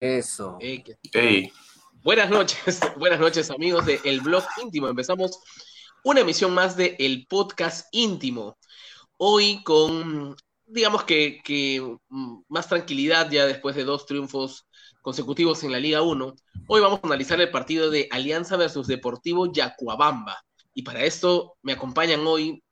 Eso. Buenas noches, buenas noches amigos de El Blog Íntimo. Empezamos una emisión más de El Podcast Íntimo. Hoy con, digamos que, mm, más tranquilidad ya después de dos triunfos consecutivos en la Liga 1. Hoy vamos a analizar el partido de Alianza versus Deportivo Yacuabamba. Y para esto me acompañan hoy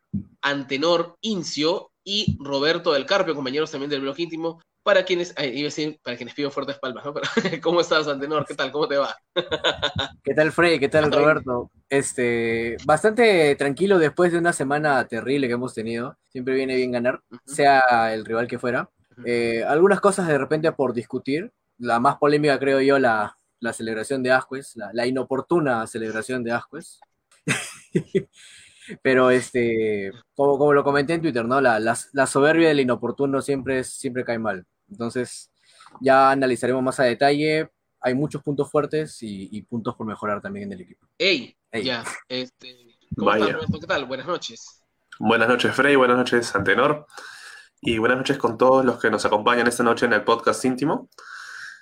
Antenor Incio y Roberto del Carpio, compañeros también del blog íntimo, para quienes, iba a decir, para quienes pido fuertes palmas, ¿no? ¿Cómo estás, Antenor? ¿Qué tal? ¿Cómo te va? ¿Qué tal, Frey? ¿Qué tal, Roberto? Este, bastante tranquilo después de una semana terrible que hemos tenido. Siempre viene bien ganar, sea el rival que fuera. Eh, algunas cosas de repente por discutir. La más polémica, creo yo, la, la celebración de Ascuez, la, la inoportuna celebración de Ascuez. Pero este, como, como lo comenté en Twitter, ¿no? La, la, soberbia del inoportuno siempre, siempre cae mal. Entonces, ya analizaremos más a detalle. Hay muchos puntos fuertes y, puntos por mejorar también en el equipo. ¡Ey! Ya, este, ¿cómo estás, ¿Qué tal? Buenas noches. Buenas noches, Frey. Buenas noches, Antenor. Y buenas noches con todos los que nos acompañan esta noche en el podcast íntimo,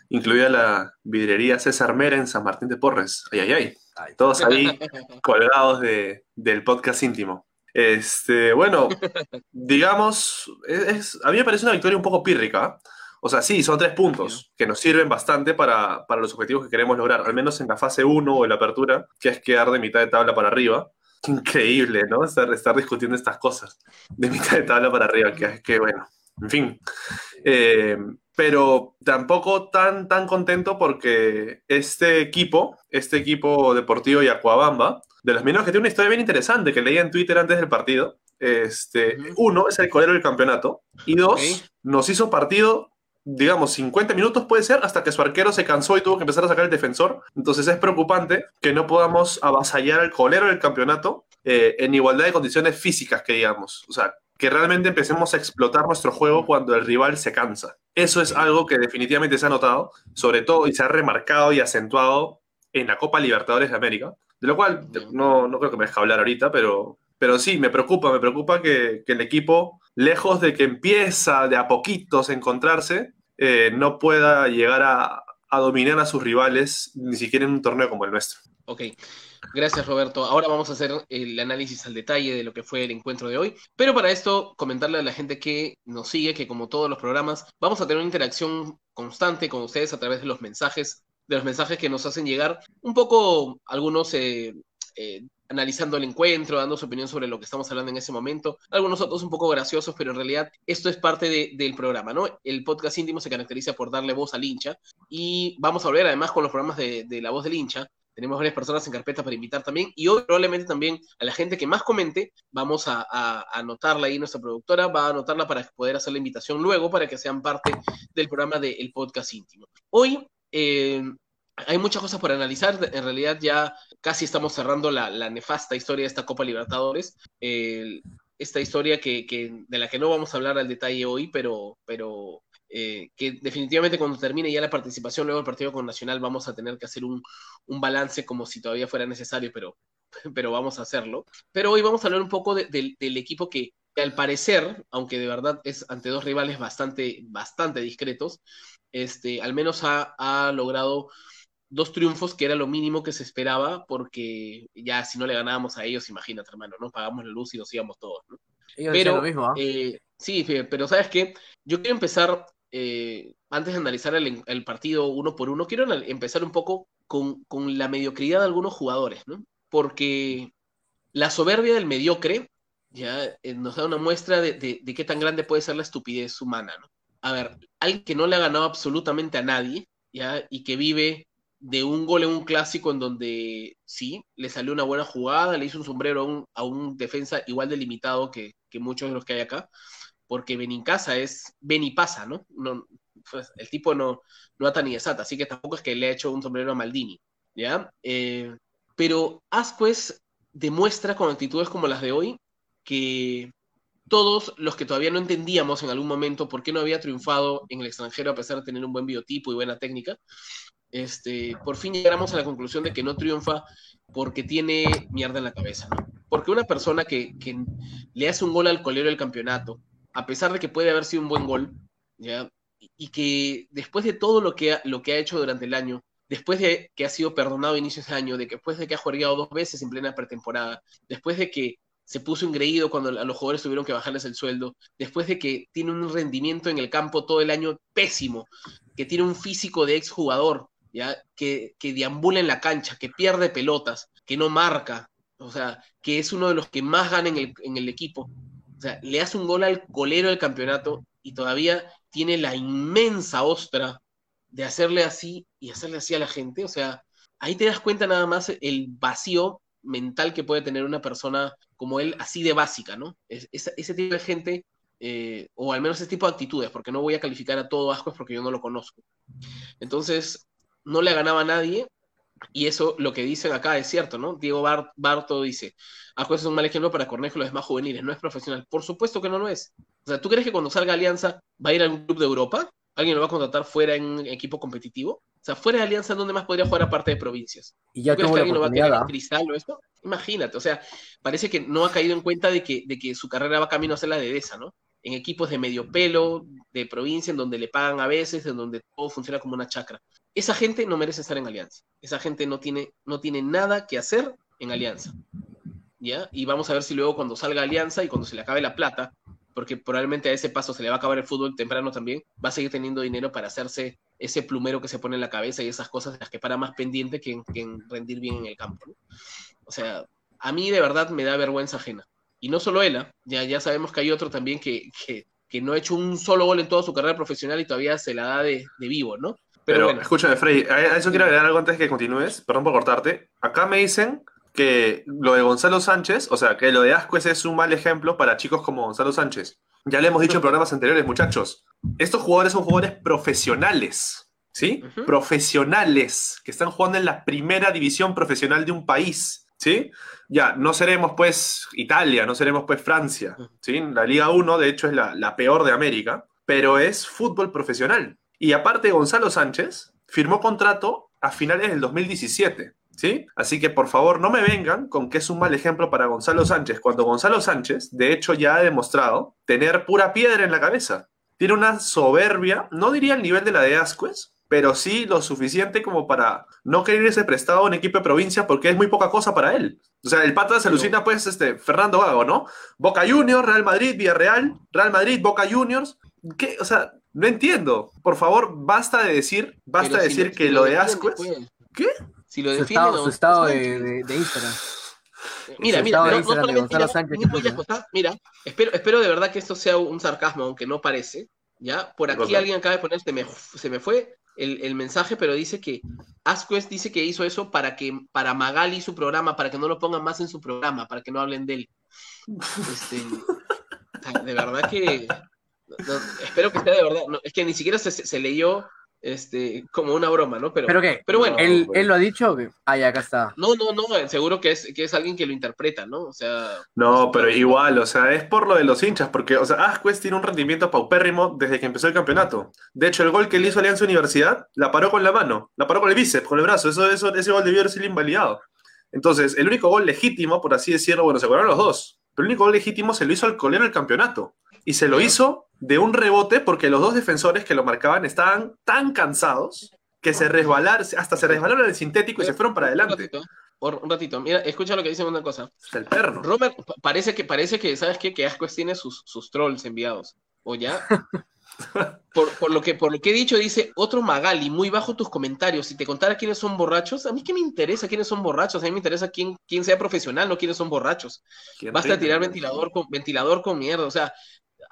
incluida la vidrería César Mera en San Martín de Porres. ¡Ay, ay, ay! Todos ahí colgados de, del podcast íntimo. Este, bueno, digamos, es, a mí me parece una victoria un poco pírrica. O sea, sí, son tres puntos que nos sirven bastante para, para los objetivos que queremos lograr, al menos en la fase 1 o en la apertura, que es quedar de mitad de tabla para arriba. Increíble, ¿no? Estar, estar discutiendo estas cosas de mitad de tabla para arriba, que, que bueno, en fin. Eh, pero tampoco tan, tan contento porque este equipo, este equipo deportivo Yacuabamba, de los menos que tiene una historia bien interesante que leía en Twitter antes del partido. Este, Uno, es el colero del campeonato. Y dos, nos hizo partido, digamos, 50 minutos puede ser, hasta que su arquero se cansó y tuvo que empezar a sacar el defensor. Entonces es preocupante que no podamos avasallar al colero del campeonato eh, en igualdad de condiciones físicas, que digamos. O sea, que realmente empecemos a explotar nuestro juego cuando el rival se cansa. Eso es algo que definitivamente se ha notado, sobre todo y se ha remarcado y acentuado en la Copa Libertadores de América, de lo cual no, no creo que me deje hablar ahorita, pero, pero sí, me preocupa, me preocupa que, que el equipo, lejos de que empieza de a poquitos a encontrarse, eh, no pueda llegar a, dominar a sus rivales, ni siquiera en un torneo como el nuestro. Ok. Gracias, Roberto. Ahora vamos a hacer el análisis al detalle de lo que fue el encuentro de hoy. Pero para esto, comentarle a la gente que nos sigue que como todos los programas, vamos a tener una interacción constante con ustedes a través de los mensajes, de los mensajes que nos hacen llegar. Un poco algunos eh, eh, analizando el encuentro, dando su opinión sobre lo que estamos hablando en ese momento. Algunos otros un poco graciosos, pero en realidad esto es parte del programa, ¿no? El podcast íntimo se caracteriza por darle voz al hincha y vamos a volver además con los programas de la voz del hincha tenemos varias personas en carpeta para invitar también. Y hoy probablemente también a la gente que más comente, vamos a, anotarla ahí, nuestra productora va a anotarla para poder hacer la invitación luego para que sean parte del programa del podcast íntimo. Hoy eh, hay muchas cosas por analizar. En realidad ya casi estamos cerrando la, nefasta historia de esta Copa Libertadores. esta historia que, de la que no vamos a hablar al detalle hoy, pero, eh, que definitivamente cuando termine ya la participación luego del partido con Nacional vamos a tener que hacer un, balance como si todavía fuera necesario, pero, vamos a hacerlo. Pero hoy vamos a hablar un poco del equipo que, al parecer, aunque de verdad es ante dos rivales bastante, bastante discretos, este, al menos ha, logrado dos triunfos, que era lo mínimo que se esperaba, porque ya si no le ganábamos a ellos, imagínate, hermano, ¿no? Pagamos la luz y nos íbamos todos, ¿no? pero, lo mismo, ¿ah? eh, sí, pero ¿sabes qué? Yo quiero empezar eh, antes de analizar el, partido uno por uno, quiero empezar un poco con, la mediocridad de algunos jugadores, ¿no? Porque la soberbia del mediocre ya eh, nos da una muestra de, qué tan grande puede ser la estupidez humana, ¿no? A ver, alguien que no le ha ganado absolutamente a nadie, ¿ya? Y que vive de un gol en un clásico en donde sí, le salió una buena jugada, le hizo un sombrero a un, defensa igual delimitado que, que muchos de los que hay acá, porque Benincasa es Benipasa, ¿no? no pues, el tipo no, no ata ni desata, así que tampoco es que le ha hecho un sombrero a Maldini, ¿ya? Eh, pero Asquez demuestra con actitudes como las de hoy que todos los que todavía no entendíamos en algún momento por qué no había triunfado en el extranjero a pesar de tener un buen biotipo y buena técnica, este, por fin llegamos a la conclusión de que no triunfa porque tiene mierda en la cabeza, ¿no? Porque una persona que, le hace un gol al colero del campeonato, a pesar de que puede haber sido un buen gol, ¿ya? y que después de todo lo que, ha, lo que ha hecho durante el año, después de que ha sido perdonado a inicios de año, de que después de que ha jugado dos veces en plena pretemporada, después de que se puso engreído cuando a los jugadores tuvieron que bajarles el sueldo, después de que tiene un rendimiento en el campo todo el año pésimo, que tiene un físico de exjugador, Que, que deambula en la cancha, que pierde pelotas, que no marca, o sea, que es uno de los que más gana en el, en el equipo. O sea, le hace un gol al colero del campeonato y todavía tiene la inmensa ostra de hacerle así y hacerle así a la gente. O sea, ahí te das cuenta nada más el vacío mental que puede tener una persona como él, así de básica, ¿no? Es, ese tipo de gente, eh, o al menos ese tipo de actitudes, porque no voy a calificar a todo Ascuez porque yo no lo conozco. Entonces, no le ganaba a nadie, y eso lo que dicen acá es cierto, ¿no? Diego Barto dice, Ascuez es un mal ejemplo para Cornejo los demás juveniles, no es profesional. Por supuesto que no lo es. O sea, ¿tú crees que cuando salga Alianza va a ir a un club de Europa? ¿Alguien lo va a contratar fuera en equipo competitivo? O sea, fuera de Alianza, ¿dónde más podría jugar aparte de provincias? Y ya ¿Tú crees que alguien lo va a querer en ¿ah? cristal o esto? Imagínate, o sea, parece que no ha caído en cuenta de que, de que su carrera va camino a ser la de esa, ¿no? En equipos de medio pelo, de provincia, en donde le pagan a veces, en donde todo funciona como una chacra. Esa gente no merece estar en Alianza. Esa gente no tiene, no tiene nada que hacer en Alianza. ¿Ya? Y vamos a ver si luego cuando salga Alianza y cuando se le acabe la plata, porque probablemente a ese paso se le va a acabar el fútbol temprano también, va a seguir teniendo dinero para hacerse ese plumero que se pone en la cabeza y esas cosas las que para más pendiente que en, rendir bien en el campo. O sea, a mí de verdad me da vergüenza ajena. Y no solo él, ya, ya sabemos que hay otro también que, que, que, no ha hecho un solo gol en toda su carrera profesional y todavía se la da de, de vivo, ¿no? Pero, Pero bueno. escúchame, Frey, a eso quiero agregar algo antes que continúes, perdón por cortarte. Acá me dicen que lo de Gonzalo Sánchez, o sea, que lo de Ascuez es un mal ejemplo para chicos como Gonzalo Sánchez. Ya le hemos dicho en programas anteriores, muchachos, estos jugadores son jugadores profesionales, ¿sí? Uh -huh. Profesionales, que están jugando en la primera división profesional de un país, ¿sí? Ya, no seremos pues Italia, no seremos pues Francia, ¿sí? La Liga 1, de hecho, es la, la peor de América, pero es fútbol profesional. Y aparte, Gonzalo Sánchez firmó contrato a finales del 2017. ¿Sí? Así que por favor no me vengan con que es un mal ejemplo para Gonzalo Sánchez, cuando Gonzalo Sánchez, de hecho, ya ha demostrado tener pura piedra en la cabeza. Tiene una soberbia, no diría el nivel de la de Ascuez, pero sí lo suficiente como para no querer irse prestado a un equipo de provincia porque es muy poca cosa para él. O sea, el pata se alucina, pues, este, Fernando Gago, ¿no? Boca Juniors, Real Madrid, Villarreal, Real Madrid, Boca Juniors. ¿Qué? O sea, no entiendo. Por favor, basta de decir, basta de decir que lo, lo de Ascuez. ¿Qué? Si lo su define, estado, no, su estado de, de, de, Instagram. Mira, su mira, de no, no solamente ya, Sánchez, muy, muy ¿qué lejos, ¿ah? mira, espero, espero de verdad que esto sea un sarcasmo, aunque no parece, ¿ya? Por aquí alguien acaba de poner, se me, se me fue el, el, mensaje, pero dice que Asquez dice que hizo eso para que, para Magali su programa, para que no lo pongan más en su programa, para que no hablen de él. Este, de verdad que, no, espero que sea de verdad, no, es que ni siquiera se, se leyó este, como una broma, ¿no? Pero, ¿Pero qué? Pero bueno. ¿Él, ¿Él, lo ha dicho? Ah, ya, acá está. No, no, no, seguro que es, que es alguien que lo interpreta, ¿no? O sea... No, pero igual, o sea, es por lo de los hinchas, porque, o sea, Asquez tiene un rendimiento paupérrimo desde que empezó el campeonato. De hecho, el gol que le hizo Alianza Universidad, la paró con la mano, la paró con el bíceps, con el brazo, eso, eso, ese gol debió haber sido invalidado. Entonces, el único gol legítimo, por así decirlo, bueno, se acuerdan los dos, pero el único gol legítimo se lo hizo al colero del campeonato. Y se lo hizo de un rebote porque los dos defensores que lo marcaban estaban tan cansados que se resbalaron, hasta se resbalaron el sintético y se fueron para adelante. Un ratito, un ratito. mira, escucha lo que dice una cosa. Hasta el perro. Robert, parece que, parece que ¿sabes qué? Que Asquez tiene sus, sus trolls enviados. ¿O ya? por, por, lo que, por lo que he dicho, dice otro Magali, muy bajo tus comentarios. Si te contara quiénes son borrachos, a mí qué me interesa quiénes son borrachos. A mí me interesa quién, quién sea profesional, no quiénes son borrachos. Basta tirar ventilador con, ventilador con mierda. O sea,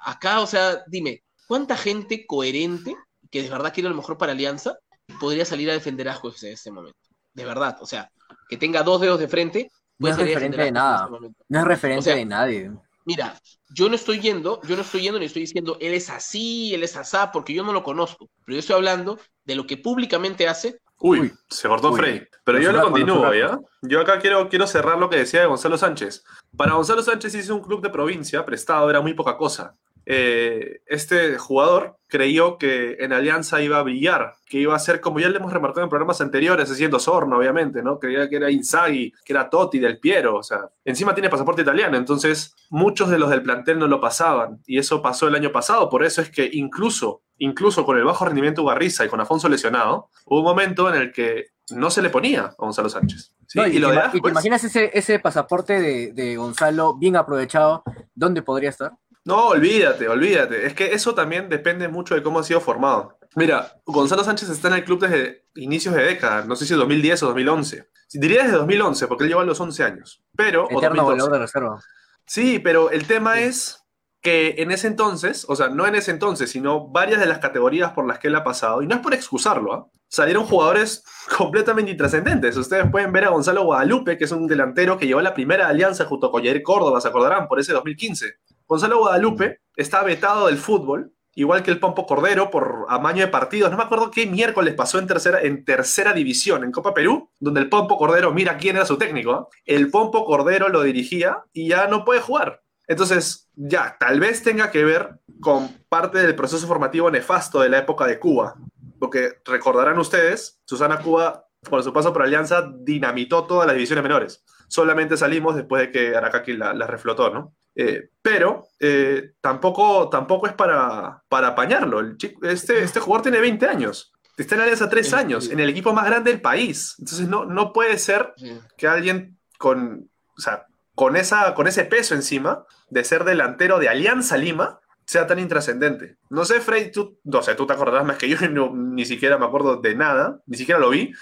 acá, o sea, dime, ¿cuánta gente coherente que de verdad quiere lo mejor para Alianza podría salir a defender a Juez en este momento? De verdad, o sea, que tenga dos dedos de frente. No es referente de nada. Este no es referente o sea, de nadie. Mira, yo no estoy yendo, yo no estoy yendo ni estoy diciendo él es así, él es asá, porque yo no lo conozco. Pero yo estoy hablando de lo que públicamente hace. Uy, Uy. se cortó Uy. Frey. Pero yo lo continúo, ¿ya? Yo acá quiero, quiero cerrar lo que decía de Gonzalo Sánchez. Para Gonzalo Sánchez hizo un club de provincia prestado, era muy poca cosa eh, este jugador creyó que en Alianza iba a brillar, que iba a ser como ya le hemos remarcado en programas anteriores, haciendo Sorno, obviamente, ¿no? Creía que era Inzaghi, que era Totti, del Piero, o sea, encima tiene pasaporte italiano, entonces muchos de los del plantel no lo pasaban, y eso pasó el año pasado, por eso es que incluso incluso con el bajo rendimiento de Ugarriza y con Afonso lesionado, hubo un momento en el que no se le ponía a Gonzalo Sánchez. y, lo te, imaginas ese, ese pasaporte de, de, Gonzalo bien aprovechado? ¿Dónde podría estar? No, olvídate, olvídate. Es que eso también depende mucho de cómo ha sido formado. Mira, Gonzalo Sánchez está en el club desde inicios de década, no sé si 2010 o 2011. Diría desde 2011, porque él lleva los 11 años. Pero, Eterno de reserva. Sí, pero el tema es que en ese entonces, o sea, no en ese entonces, sino varias de las categorías por las que él ha pasado, y no es por excusarlo, ¿ah? salieron jugadores completamente intrascendentes. Ustedes pueden ver a Gonzalo Guadalupe, que es un delantero que llevó la primera alianza junto con Jair Córdoba, se acordarán, por ese 2015. Gonzalo Guadalupe está vetado del fútbol, igual que el Pompo Cordero, por amaño de partidos. No me acuerdo qué miércoles pasó en tercera, en tercera división, en Copa Perú, donde el Pompo Cordero, mira quién era su técnico. ¿ah? El Pompo Cordero lo dirigía y ya no puede jugar. Entonces, ya, tal vez tenga que ver con parte del proceso formativo nefasto de la época de Cuba. Porque recordarán ustedes, Susana Cuba, por su paso por Alianza, dinamitó todas las divisiones menores. Solamente salimos después de que Aracaki la, reflotó, ¿no? Eh, pero eh, tampoco, tampoco es para, para apañarlo. El este, este jugador tiene 20 años. Está en Alianza 3 años, en el equipo más grande del país. Entonces no, no puede ser que alguien con, o sea, con, esa, con ese peso encima de ser delantero de Alianza Lima sea tan intrascendente. No sé, Frey, tú, no sé, tú te acordarás más que yo, ni siquiera me acuerdo de nada, ni siquiera lo vi.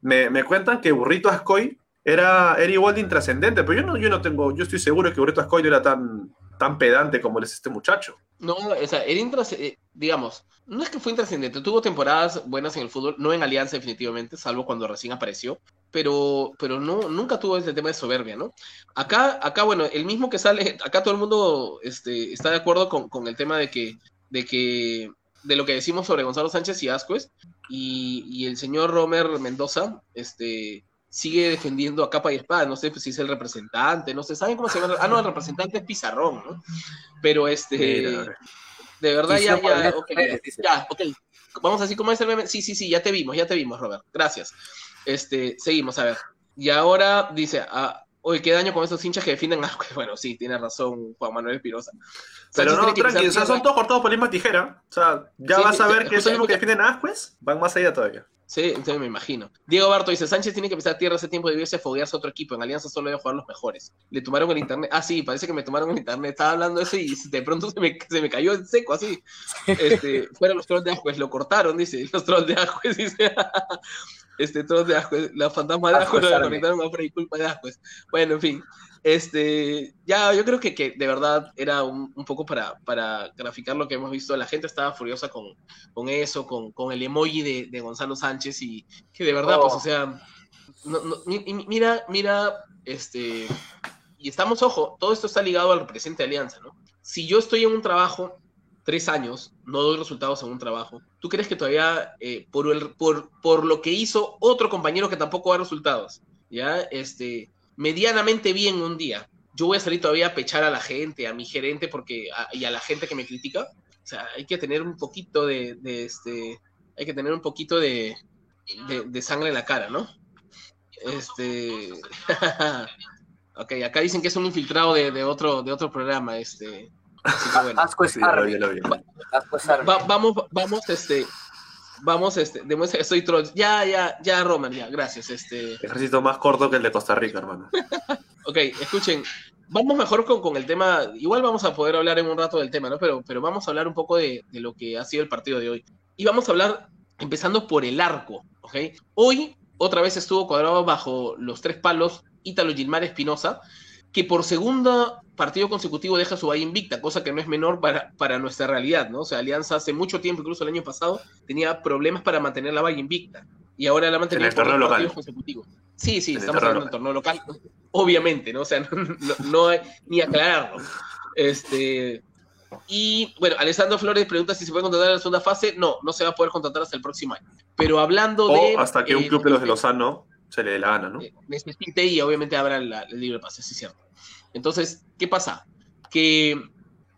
Me, me cuentan que Burrito Ascoy era, era igual de intrascendente, pero yo no, yo no tengo, yo estoy seguro que Burrito Ascoy no era tan, tan pedante como es este muchacho. No, o sea, era intrascendente, eh, digamos, no es que fue intrascendente, tuvo temporadas buenas en el fútbol, no en Alianza definitivamente, salvo cuando recién apareció, pero, pero no, nunca tuvo ese tema de soberbia, ¿no? Acá, acá, bueno, el mismo que sale, acá todo el mundo este, está de acuerdo con, con el tema de que, de que, de lo que decimos sobre Gonzalo Sánchez y Ascuez, y, y el señor Romer Mendoza, este, sigue defendiendo a capa y espada, no sé pues, si es el representante, no sé, ¿saben cómo se llama? Ah, no, el representante es Pizarrón, ¿no? Pero este, de verdad ya, ya, ok, ya, ok, vamos así como es el meme, sí, sí, sí, ya te vimos, ya te vimos, Robert, gracias. Este, seguimos, a ver. Y ahora dice, ah, oye, qué daño con esos hinchas que defienden a... Bueno, sí, tiene razón Juan Manuel Espirosa. Pero no, tranqui, o sea, son todos cortados por la misma tijera. O sea, ya vas a ver que esos mismos que defienden a Ascuez van más allá todavía. Sí, entonces me imagino. Diego Barto dice, Sánchez tiene que pisar tierra hace tiempo de irse a foguearse a otro equipo. En Alianza solo debe jugar los mejores. Le tomaron el internet. Ah, sí, parece que me tomaron el internet. Estaba hablando eso y de pronto se me, se me cayó en seco así. Este, fueron los trolls de Ajuez, lo cortaron, dice. Los trolls de Ajuez, dice. Este, trolls de Ajuez, la fantasma de Ajuez lo conectaron a Frey, culpa de. Bueno, en fin. Este, ya, yo creo que, que de verdad era un, un, poco para, para graficar lo que hemos visto. La gente estaba furiosa con, con eso, con, con el emoji de, de, Gonzalo Sánchez y que de verdad, pues, o oh. sea, no, no, mira, mira, este, y estamos, ojo, todo esto está ligado al presente de Alianza, ¿no? Si yo estoy en un trabajo tres años, no doy resultados en un trabajo, ¿tú crees que todavía eh, por, el, por, por lo que hizo otro compañero que tampoco da resultados, ya, este medianamente bien un día, yo voy a salir todavía a pechar a la gente, a mi gerente porque y a la gente que me critica. O sea, hay que tener un poquito de, este, hay que tener un poquito de, de, sangre en la cara, ¿no? Este, ok, acá dicen que es un infiltrado de, otro, de otro programa, este. Asco es vamos, vamos, este, vamos, este, demuestra que soy troll. Ya, ya, ya, Roman, ya, gracias. Este... Ejército más corto que el de Costa Rica, hermano. ok, escuchen, vamos mejor con, con, el tema, igual vamos a poder hablar en un rato del tema, ¿no? Pero, pero vamos a hablar un poco de, de lo que ha sido el partido de hoy. Y vamos a hablar, empezando por el arco, ¿ok? Hoy, otra vez estuvo cuadrado bajo los tres palos Ítalo Gilmar Espinosa, que por segundo partido consecutivo deja su valla invicta, cosa que no es menor para, para nuestra realidad, ¿no? O sea, Alianza hace mucho tiempo, incluso el año pasado, tenía problemas para mantener la valla invicta. Y ahora la ha mantenido por partidos local. consecutivos. Sí, sí, estamos hablando del torneo local, obviamente, ¿no? O sea, no, no, hay ni aclararlo. Este, y bueno, Alessandro Flores pregunta si se puede contratar en la segunda fase. No, no se va a poder contratar hasta el próximo año. Pero hablando o de. hasta que un club de los de Lozano se le dé la gana, ¿no? Eh, necesite y obviamente habrá el, el libre pase, sí, cierto. Entonces, ¿qué pasa? Que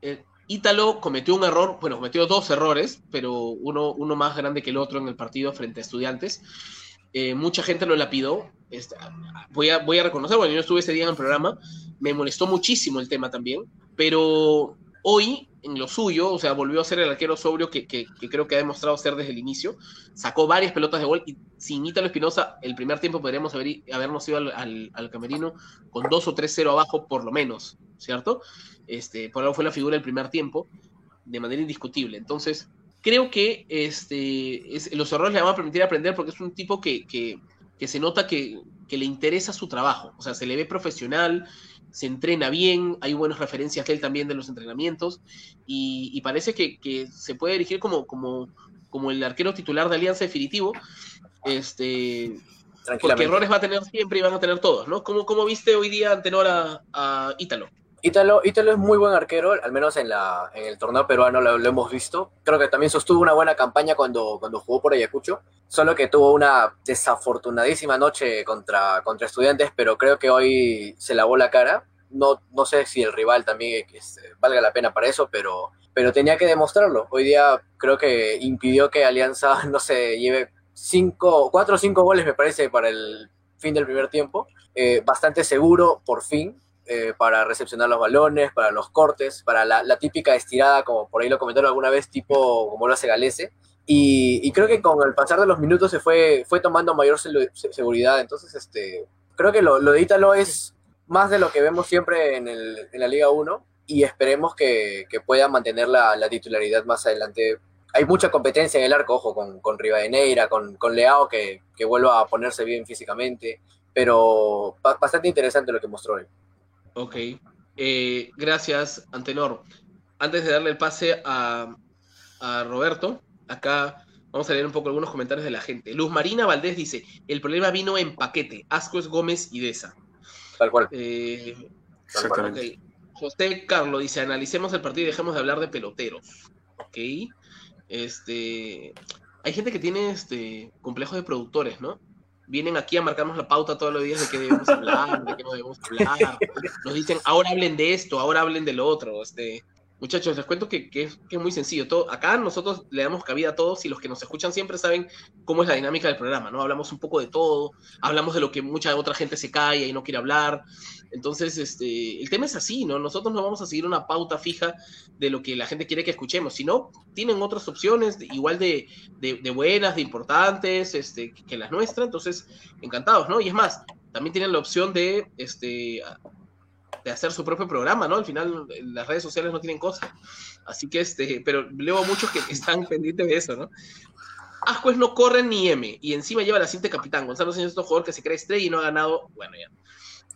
eh, Ítalo cometió un error, bueno, cometió dos errores, pero uno, uno más grande que el otro en el partido frente a estudiantes. Eh, mucha gente lo lapidó. Este, voy, a, voy a reconocer, bueno, yo estuve ese día en el programa, me molestó muchísimo el tema también, pero Hoy, en lo suyo, o sea, volvió a ser el arquero sobrio que, creo que ha demostrado ser desde el inicio. Sacó varias pelotas de gol y sin Ítalo Espinosa, el primer tiempo podríamos haber, habernos ido al, camerino con 2 o 3-0 abajo, por lo menos, ¿cierto? Este, por algo fue la figura del primer tiempo, de manera indiscutible. Entonces, creo que este, los errores le van a permitir aprender porque es un tipo que, que, que se nota que, que le interesa su trabajo. O sea, se le ve profesional, se entrena bien, hay buenas referencias de él también de los entrenamientos y, parece que, se puede dirigir como, como, como el arquero titular de Alianza definitivo. Este, porque errores va a tener siempre y van a tener todos, ¿no? ¿Cómo, cómo viste hoy día Antenor a, a Ítalo? Ítalo, Ítalo es muy buen arquero, al menos en, la, en el torneo peruano lo, hemos visto. Creo que también sostuvo una buena campaña cuando, jugó por Ayacucho, solo que tuvo una desafortunadísima noche contra, estudiantes, pero creo que hoy se lavó la cara. No, no sé si el rival también este, valga la pena para eso, pero, pero tenía que demostrarlo. Hoy día creo que impidió que Alianza, no se lleve cinco, cuatro o cinco goles, me parece, para el fin del primer tiempo. Eh, bastante seguro, por fin, eh, para recepcionar los balones, para los cortes, para la, típica estirada, como por ahí lo comentaron alguna vez, tipo como lo hace Galese. Y, creo que con el pasar de los minutos se fue, fue tomando mayor seguridad. Entonces, este, creo que lo, de Ítalo es más de lo que vemos siempre en, el, en la Liga 1 y esperemos que, que pueda mantener la, la, titularidad más adelante. Hay mucha competencia en el arco, ojo, con, con Rivadeneira, con, con Leao, que, que vuelva a ponerse bien físicamente, pero bastante interesante lo que mostró él. Ok. Eh, gracias, Antenor. Antes de darle el pase a, Roberto, acá vamos a leer un poco algunos comentarios de la gente. Luz Marina Valdés dice: El problema vino en paquete. Ascuez Gómez y Deza. Tal cual. Eh, José Carlos dice: Analicemos el partido y dejemos de hablar de peloteros. Ok. Este. Hay gente que tiene este complejo de productores, ¿no? Vienen aquí a marcarnos la pauta todos los días de qué debemos hablar, de qué no debemos hablar. Nos dicen, ahora hablen de esto, ahora hablen de lo otro. Este, muchachos, les cuento que, que, es muy sencillo. Todo, acá nosotros le damos cabida a todos y los que nos escuchan siempre saben cómo es la dinámica del programa, ¿no? Hablamos un poco de todo, hablamos de lo que mucha otra gente se calla y no quiere hablar. Entonces, este, el tema es así, ¿no? Nosotros no vamos a seguir una pauta fija de lo que la gente quiere que escuchemos, sino tienen otras opciones igual de, de, buenas, de importantes, este, que las nuestras, entonces, encantados, ¿no? Y es más, también tienen la opción de, este, de hacer su propio programa, ¿no? Al final, las redes sociales no tienen cosas. Así que, este, pero leo a muchos que están pendientes de eso, ¿no? Ascuez no corre ni M, y encima lleva la cinta capitán. Gonzalo Sánchez es un jugador que se cree estrella y no ha ganado, bueno, ya.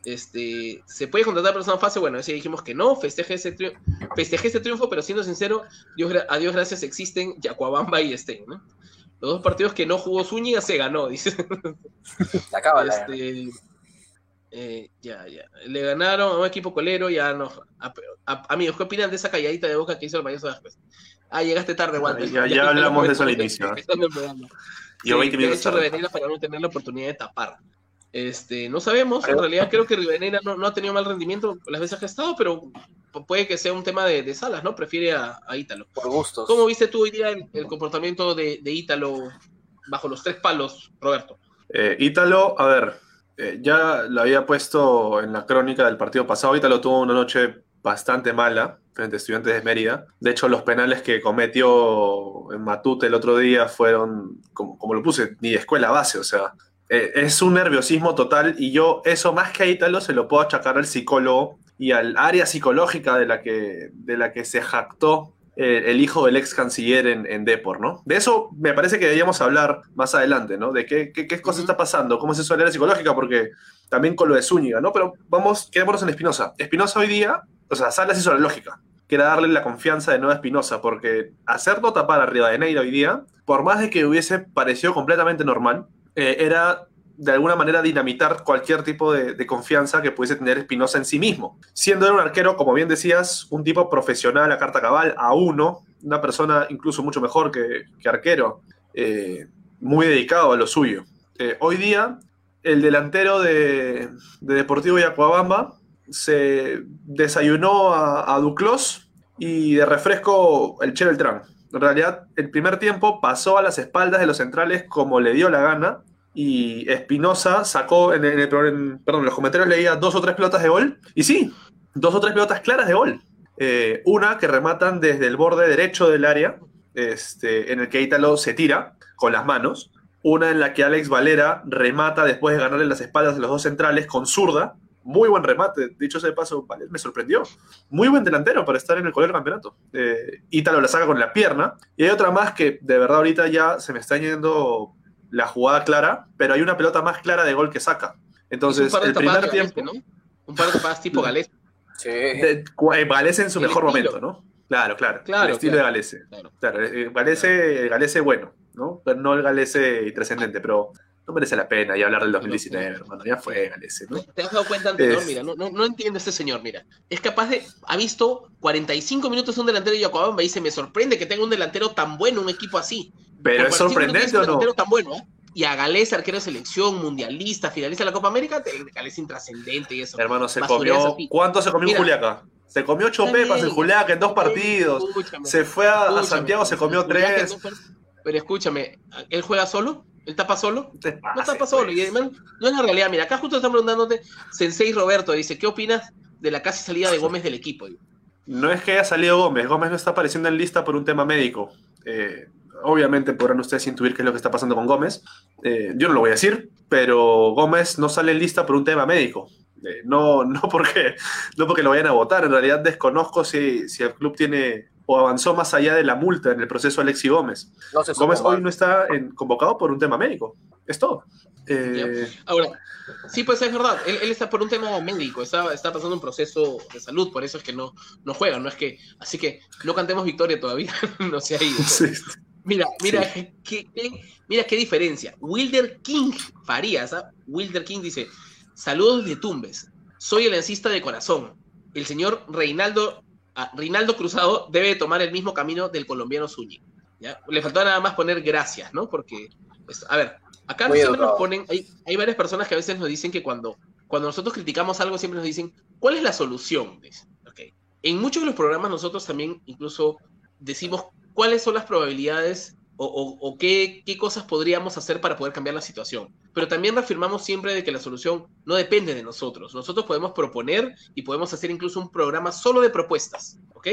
Este, ¿Se puede contratar a persona fase? Bueno, ese dijimos que no, festeje ese, triunfo, festeje ese triunfo, pero siendo sincero, Dios, a Dios gracias existen Yacuabamba y Estén, ¿no? Los dos partidos que no jugó Zúñiga se ganó, dice. Acaba este, eh, ya, ya. Le ganaron a un equipo colero, ya no. amigos, ¿qué opinan de esa calladita de boca que hizo el payaso después? Ah, llegaste tarde, Walter. Ya, ya, hablamos de eso al inicio. Yo 20 minutos. De hecho, para no tener la oportunidad de tapar. Este, no sabemos, en realidad creo que Rivadeneira no, ha tenido mal rendimiento las veces que ha estado, pero puede que sea un tema de, salas, ¿no? Prefiere a, Ítalo. Por gustos. ¿Cómo viste tú hoy día el, comportamiento de, Ítalo bajo los tres palos, Roberto? Eh, Ítalo, a ver, eh, ya lo había puesto en la crónica del partido pasado, Ítalo tuvo una noche bastante mala frente a estudiantes de Mérida. De hecho, los penales que cometió en Matute el otro día fueron, como, como lo puse, ni de escuela base, o sea, eh, es un nerviosismo total y yo eso más que a Ítalo se lo puedo achacar al psicólogo y al área psicológica de la que, de la que se jactó eh, el hijo del ex canciller en, en, Depor, ¿no? De eso me parece que deberíamos hablar más adelante, ¿no? De qué, qué, cosa está pasando, cómo es eso de la área psicológica, porque también con lo de Zúñiga, ¿no? Pero vamos, quedémonos en Espinosa. Espinosa hoy día, o sea, Salas hizo la lógica, que era darle la confianza de nuevo a Espinosa, porque hacerlo tapar arriba de Neira hoy día, por más de que hubiese parecido completamente normal, eh, era de alguna manera dinamitar cualquier tipo de, confianza que pudiese tener Espinosa en sí mismo. Siendo él un arquero, como bien decías, un tipo profesional a carta cabal, a uno, una persona incluso mucho mejor que, arquero, eh, muy dedicado a lo suyo. Eh, hoy día, el delantero de, Deportivo Yacuabamba se desayunó a, a Duclos y de refresco el Che Beltrán. En realidad, el primer tiempo pasó a las espaldas de los centrales como le dio la gana y Espinosa sacó, en, el, perdón, en los comentarios leía dos o tres pelotas de gol, y sí, dos o tres pelotas claras de gol. Eh, una que rematan desde el borde derecho del área, este, en el que Ítalo se tira con las manos. Una en la que Alex Valera remata después de ganarle las espaldas a los dos centrales con zurda. Muy buen remate, dicho sea de paso, me sorprendió. Muy buen delantero para estar en el colegio campeonato. Eh, Ítalo la saca con la pierna. Y hay otra más que de verdad ahorita ya se me está yendo la jugada clara, pero hay una pelota más clara de gol que saca. Entonces, el primer tiempo. ¿no? Un par de tapadas tipo Galés. Sí. Eh, Galese en su mejor momento, ¿no? Claro, claro. claro el estilo de Galese. Claro. Eh, Galese, Galese bueno, ¿no? no el Galese trascendente, pero no merece la pena y hablar del 2019, hermano. Ya fue Galese, ¿no? ¿Te has dado cuenta, antes, Mira, no, no, no entiende este señor, mira. Es capaz de. Ha visto 45 minutos de un delantero de Yacobamba y dice: Me sorprende que tenga un delantero tan bueno, un equipo así. Pero es sorprendente o no. Tan bueno, y a Galés, arquero de selección, mundialista, finalista de la Copa América, Galés intrascendente y eso. Hermano, se comió. ¿Cuánto se comió Juliaca? Se comió ocho pepas en Juliaca en dos partidos. Se fue a, Santiago, se comió tres. pero escúchame, ¿él juega solo? ¿Él tapa solo? no tapa solo. Y además, no es la realidad. Mira, acá justo están preguntándote, Sensei Roberto dice, ¿qué opinas de la casi salida de Gómez del equipo? No es que haya salido Gómez, Gómez no está apareciendo en lista por un tema médico. Eh, obviamente podrán ustedes intuir qué es lo que está pasando con Gómez. Eh, yo no lo voy a decir, pero Gómez no sale en lista por un tema médico. Eh, no, no, porque, no porque lo vayan a votar. En realidad desconozco si, si el club tiene o avanzó más allá de la multa en el proceso Alexi Gómez. Gómez hoy no está convocado por un tema médico. Es todo. Eh, Ahora, sí, pues es verdad. Él, está por un tema médico. Está, está pasando un proceso de salud. Por eso es que no, no juega. No es que, así que no cantemos victoria todavía. no se ha ido. Sí. Mira, mira, qué, mira qué diferencia. Wilder King Farías, ¿ah? Wilder King dice, saludos de Tumbes, soy el encista de corazón. El señor Reinaldo, ah, Reinaldo Cruzado debe tomar el mismo camino del colombiano Zúñiga. ¿ya? Le faltó nada más poner gracias, ¿no? Porque, pues, a ver, acá siempre nos ponen, hay, hay varias personas que a veces nos dicen que cuando, cuando nosotros criticamos algo siempre nos dicen, ¿cuál es la solución? Okay. En muchos de los programas nosotros también incluso decimos cuáles son las probabilidades o, qué, cosas podríamos hacer para poder cambiar la situación. Pero también reafirmamos siempre de que la solución no depende de nosotros. Nosotros podemos proponer y podemos hacer incluso un programa solo de propuestas, ¿ok?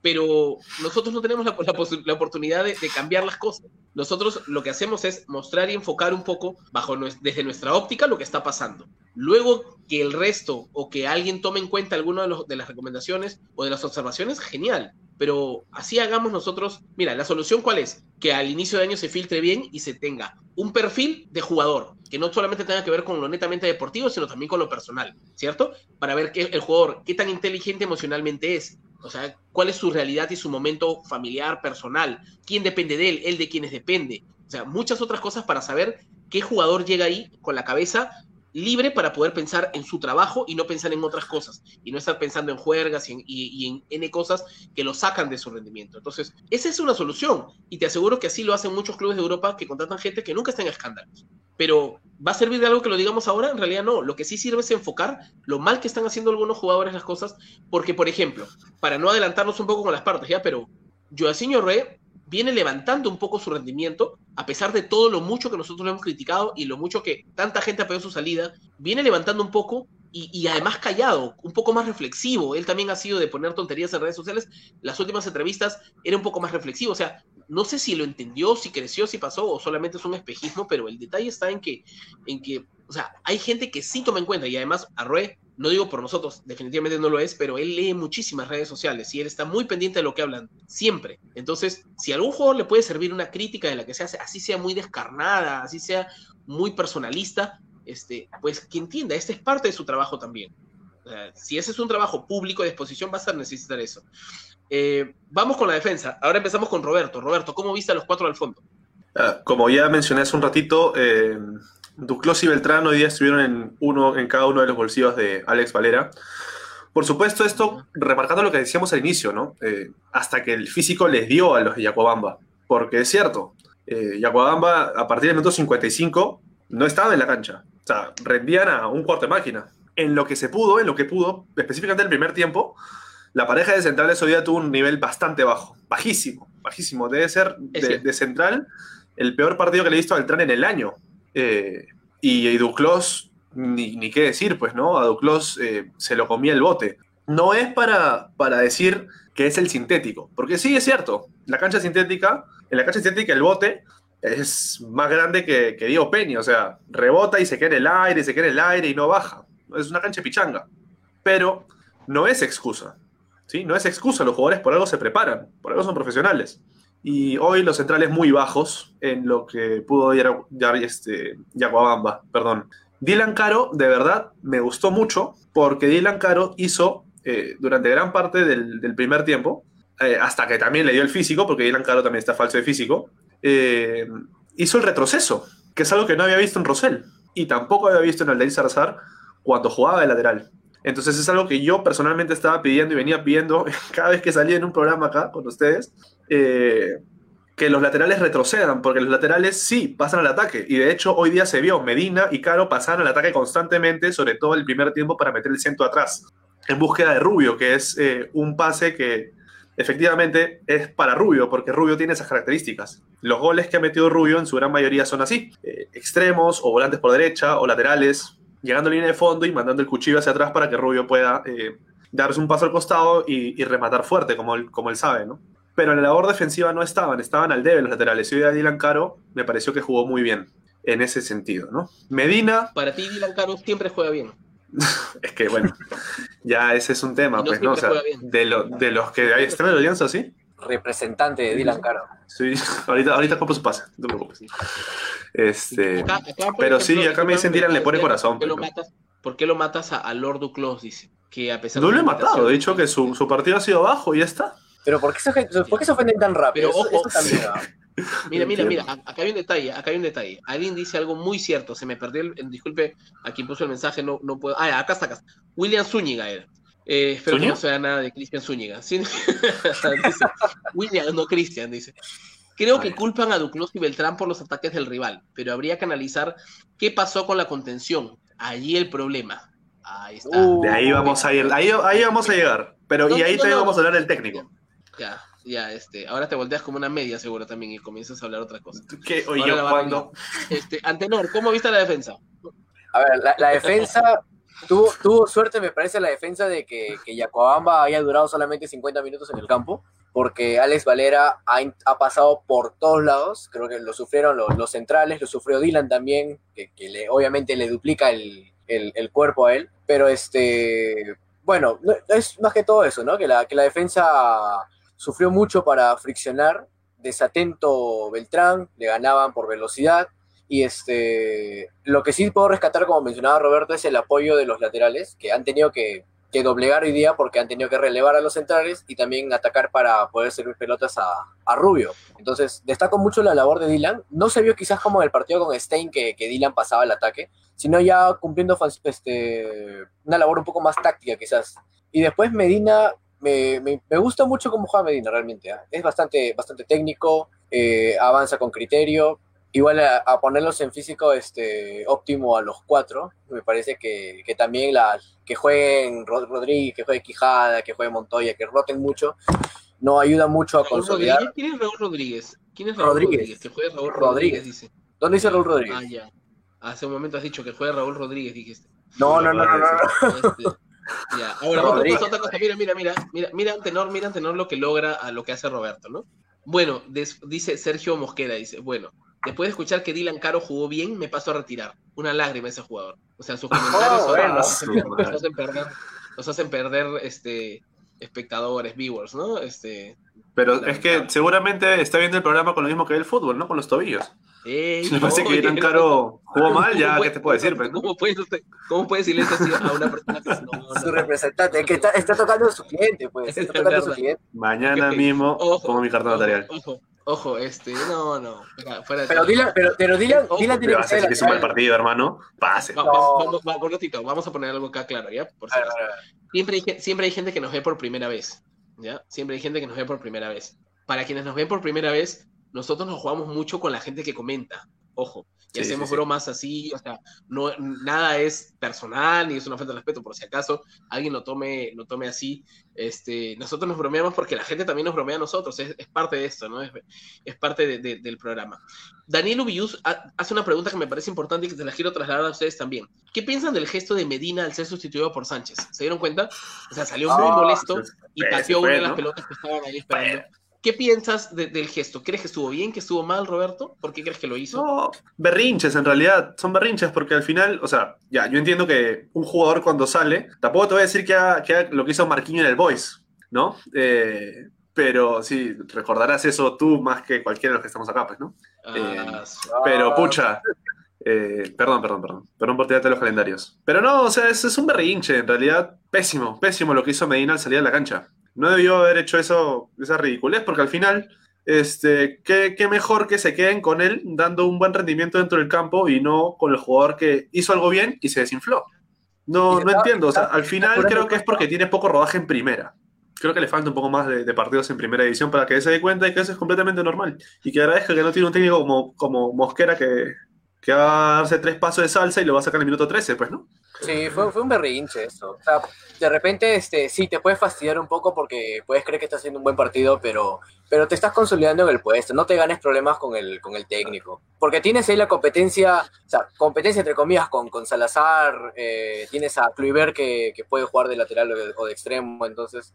Pero nosotros no tenemos la, la, oportunidad de, cambiar las cosas. Nosotros lo que hacemos es mostrar y enfocar un poco bajo desde nuestra óptica lo que está pasando. Luego que el resto o que alguien tome en cuenta alguna de, de las recomendaciones o de las observaciones, genial pero así hagamos nosotros, mira, la solución cuál es? Que al inicio de año se filtre bien y se tenga un perfil de jugador, que no solamente tenga que ver con lo netamente deportivo, sino también con lo personal, ¿cierto? Para ver que el jugador, qué tan inteligente emocionalmente es, o sea, cuál es su realidad y su momento familiar, personal, quién depende de él, él de quiénes depende, o sea, muchas otras cosas para saber qué jugador llega ahí con la cabeza libre para poder pensar en su trabajo y no pensar en otras cosas y no estar pensando en juergas y en, cosas que lo sacan de su rendimiento. Entonces, esa es una solución y te aseguro que así lo hacen muchos clubes de Europa que contratan gente que nunca está en escándalos. Pero, ¿va a servir de algo que lo digamos ahora? En realidad no. Lo que sí sirve es enfocar lo mal que están haciendo algunos jugadores las cosas, porque, por ejemplo, para no adelantarnos un poco con las partes, ya, pero Joaquín Re viene levantando un poco su rendimiento, a pesar de todo lo mucho que nosotros le hemos criticado y lo mucho que tanta gente apoyó su salida, viene levantando un poco y, además callado, un poco más reflexivo. Él también ha sido de poner tonterías en redes sociales. Las últimas entrevistas era un poco más reflexivo. O sea, no sé si lo entendió, si creció, si pasó o solamente es un espejismo, pero el detalle está en que, en que o sea, hay gente que sí toma en cuenta y además Arrué no digo por nosotros, definitivamente no lo es, pero él lee muchísimas redes sociales y él está muy pendiente de lo que hablan, siempre. Entonces, si a algún jugador le puede servir una crítica de la que se hace, así sea muy descarnada, así sea muy personalista, este, pues que entienda, este es parte de su trabajo también. si ese es un trabajo público de exposición, vas a necesitar eso. Eh, vamos con la defensa. Ahora empezamos con Roberto. Roberto, ¿cómo viste a los cuatro al fondo? Ah, como ya mencioné hace un ratito, eh, Duclos y Beltrán hoy día estuvieron en, uno, en cada uno de los bolsillos de Alex Valera. Por supuesto, esto remarcando lo que decíamos al inicio, ¿no? Eh, hasta que el físico les dio a los de Yacobamba. Porque es cierto, eh, Yacobamba a partir del minuto 55 no estaba en la cancha. O sea, rendían a un cuarto de máquina. En lo que se pudo, en lo que pudo, específicamente en el primer tiempo, la pareja de centrales hoy día tuvo un nivel bastante bajo. Bajísimo, bajísimo. Debe ser de, central el peor partido que le he visto al Beltrán en el año. Eh, y, Duclos, ni, qué decir, pues, ¿no? A Duclos eh, se lo comía el bote. no es para, para decir que es el sintético, porque sí es cierto, la cancha sintética, en la cancha sintética el bote es más grande que, que Diego Peña, o sea, rebota y se queda en el aire, se queda en el aire y no baja. Es una cancha pichanga, pero no es excusa, ¿sí? No es excusa, los jugadores por algo se preparan, por algo son profesionales. Y hoy los centrales muy bajos en lo que pudo dar este, Yacuabamba, perdón. Dylan Caro, de verdad, me gustó mucho porque Dylan Caro hizo eh, durante gran parte del, primer tiempo, eh, hasta que también le dio el físico, porque Dylan Caro también está falso de físico, eh, hizo el retroceso, que es algo que no había visto en Rosell y tampoco había visto en de Zarzar cuando jugaba de lateral. Entonces es algo que yo personalmente estaba pidiendo y venía pidiendo cada vez que salía en un programa acá con ustedes, que los laterales retrocedan, porque los laterales sí pasan al ataque. Y de hecho hoy día se vio, Medina y Caro pasan al ataque constantemente, sobre todo el primer tiempo para meter el centro atrás en búsqueda de Rubio, que es eh, un pase que efectivamente es para Rubio, porque Rubio tiene esas características. Los goles que ha metido Rubio en su gran mayoría son así, eh, extremos o volantes por derecha o laterales, llegando a línea de fondo y mandando el cuchillo hacia atrás para que Rubio pueda eh, darse un paso al costado y, rematar fuerte, como él, como él sabe, ¿no? Pero en la labor defensiva no estaban, estaban al debe los laterales. Y hoy a Dylan Caro me pareció que jugó muy bien en ese sentido, ¿no? Medina... Para ti Dylan Caro siempre juega bien. es que bueno, ya ese es un tema, pues, ¿no? O sea, de, los que hay extremo de alianza, ¿sí? Representante de Dylan Caro. Sí, ahorita, ahorita compro su pase, no te preocupes. Este, pero sí, acá me dicen Dylan le pone corazón. ¿Por qué lo matas, a, Lord Duclos? Dice. Que a pesar no lo he matado, he dicho que su, su, partido ha sido bajo y ya está. Pero ¿por qué se, ¿por qué se ofenden tan rápido? Pero, ojo, Mira, mira, mira, acá hay un detalle, acá hay un detalle. Alguien dice algo muy cierto, se me perdió el, disculpe a quien puso el mensaje, no, no puedo. Ah, acá está, acá William Zúñiga era. Eh, espero que no sea nada de Cristian Zúñiga. William, no Cristian, dice. Creo que culpan a Duclos y Beltrán por los ataques del rival, pero habría que analizar qué pasó con la contención. Allí el problema. Ahí está. de ahí vamos a ir, ahí, ahí vamos a llegar. Pero y ahí te vamos a hablar del técnico. Ya ya, este, ahora te volteas como una media seguro también y comienzas a hablar otra cosa. ¿Qué? Oye, cuando... Este, Antenor, ¿cómo viste la defensa? A ver, la, defensa tuvo, tuvo suerte, me parece, la defensa de que, que haya durado solamente 50 minutos en el campo, porque Alex Valera ha, pasado por todos lados, creo que lo sufrieron los, centrales, lo sufrió Dylan también, que, le, obviamente le duplica el, el, cuerpo a él, pero este, bueno, es más que todo eso, ¿no? Que la, que la defensa sufrió mucho para friccionar, desatento Beltrán, le ganaban por velocidad. Y este, lo que sí puedo rescatar, como mencionaba Roberto, es el apoyo de los laterales, que han tenido que, doblegar hoy día porque han tenido que relevar a los centrales y también atacar para poder servir pelotas a, Rubio. Entonces, destaco mucho la labor de Dylan. No se vio quizás como en el partido con Stein que, que Dylan pasaba el ataque, sino ya cumpliendo este, una labor un poco más táctica quizás. Y después Medina me, me, gusta mucho cómo juega Medina realmente. ¿ah? Es bastante, bastante técnico, eh, avanza con criterio. Igual a, ponerlos en físico este, óptimo a los cuatro, me parece que, que también la, que jueguen Rodríguez, que juegue Quijada, que juegue Montoya, que roten mucho, no ayuda mucho a consolidar. ¿Quién es Raúl Rodríguez? ¿Quién es Raúl Rodríguez? Que juegue Raúl Rodríguez, dice. ¿Dónde dice Raúl Rodríguez? Ah, ya. Hace un momento has dicho que juegue Raúl Rodríguez, dijiste. No, no, no, no, no. Este, ya, ahora otra, otra cosa, mira, mira, mira, mira, mira Antenor, mira Antenor lo que logra a lo que hace Roberto, ¿no? Bueno, dice Sergio Mosquera, dice, bueno, después de escuchar que Dylan Caro jugó bien, me paso a retirar. Una lágrima ese jugador. O sea, sus comentarios oh, nos, hacen perder, nos hacen perder este espectadores, viewers, ¿no? Este, Pero es que seguramente está viendo el programa con lo mismo que el fútbol, ¿no? Con los tobillos. si me parece que tan caro jugó mal, ya, ¿qué te puedo decir? Pues, ¿Cómo puedes, ¿Cómo puedes decirle eso a una persona que no, Su representante, es que está, está tocando a su cliente, pues. Está tocando a su cliente. Mañana mismo ojo, pongo mi carta notarial. Ojo, ojo, este, no, no. Fuera, pero Dylan, pero, pero Dylan, Dylan tiene que es un mal partido, hermano. Pase. Va, vamos, vamos, vamos a poner algo acá claro, ¿ya? Por si siempre, hay, siempre hay gente que nos ve por primera vez. ¿ya? Siempre hay gente que nos ve por primera vez. Para quienes nos ven por primera vez, nosotros nos jugamos mucho con la gente que comenta. Ojo, y hacemos bromas así, o sea, no, nada es personal ni es una falta de respeto, por si acaso alguien lo tome, lo tome así. Este, nosotros nos bromeamos porque la gente también nos bromea a nosotros, es, parte de esto, ¿no? Es, parte del programa. Daniel Ubius hace una pregunta que me parece importante y que se la quiero trasladar a ustedes también. ¿Qué piensan del gesto de Medina al ser sustituido por Sánchez? ¿Se dieron cuenta? O sea, salió muy ah, molesto y pateó una de las pelotas que estaban ahí esperando. ¿Qué piensas del gesto? ¿Crees que estuvo bien, que estuvo mal, Roberto? ¿Por qué crees que lo hizo? No, berrinches en realidad, son berrinches porque al final, o sea, ya, yo entiendo que un jugador cuando sale, tampoco te voy a decir que haga, lo que hizo Marquinhos en el Boys, ¿no? Eh, pero sí, recordarás eso tú más que cualquiera de los que estamos acá, pues, ¿no? Ah, eh, pero pucha, eh, perdón, perdón, perdón. Perdón por tirarte los calendarios. Pero no, o sea, es, es, un berrinche, en realidad. Pésimo, pésimo lo que hizo Medina al salir a la cancha no debió haber hecho eso, esa ridiculez, porque al final, este, qué, mejor que se queden con él dando un buen rendimiento dentro del campo y no con el jugador que hizo algo bien y se desinfló. No, no entiendo, o sea, al final creo que es porque tiene poco rodaje en primera. Creo que le falta un poco más de, partidos en primera edición para que se dé cuenta de que eso es completamente normal. Y que agradezca que no tiene un técnico como, como Mosquera que, que va a darse tres pasos de salsa y lo va a sacar en el minuto 13, pues, ¿no? Sí, fue, fue un berrinche eso. O sea, de repente, este, sí, te puedes fastidiar un poco porque puedes creer que estás haciendo un buen partido, pero, pero te estás consolidando en el puesto. No te ganes problemas con el, con el técnico. Porque tienes ahí la competencia, o sea, competencia entre comillas con, con Salazar, eh, tienes a Kluivert que, que, puede jugar de lateral o de, extremo, entonces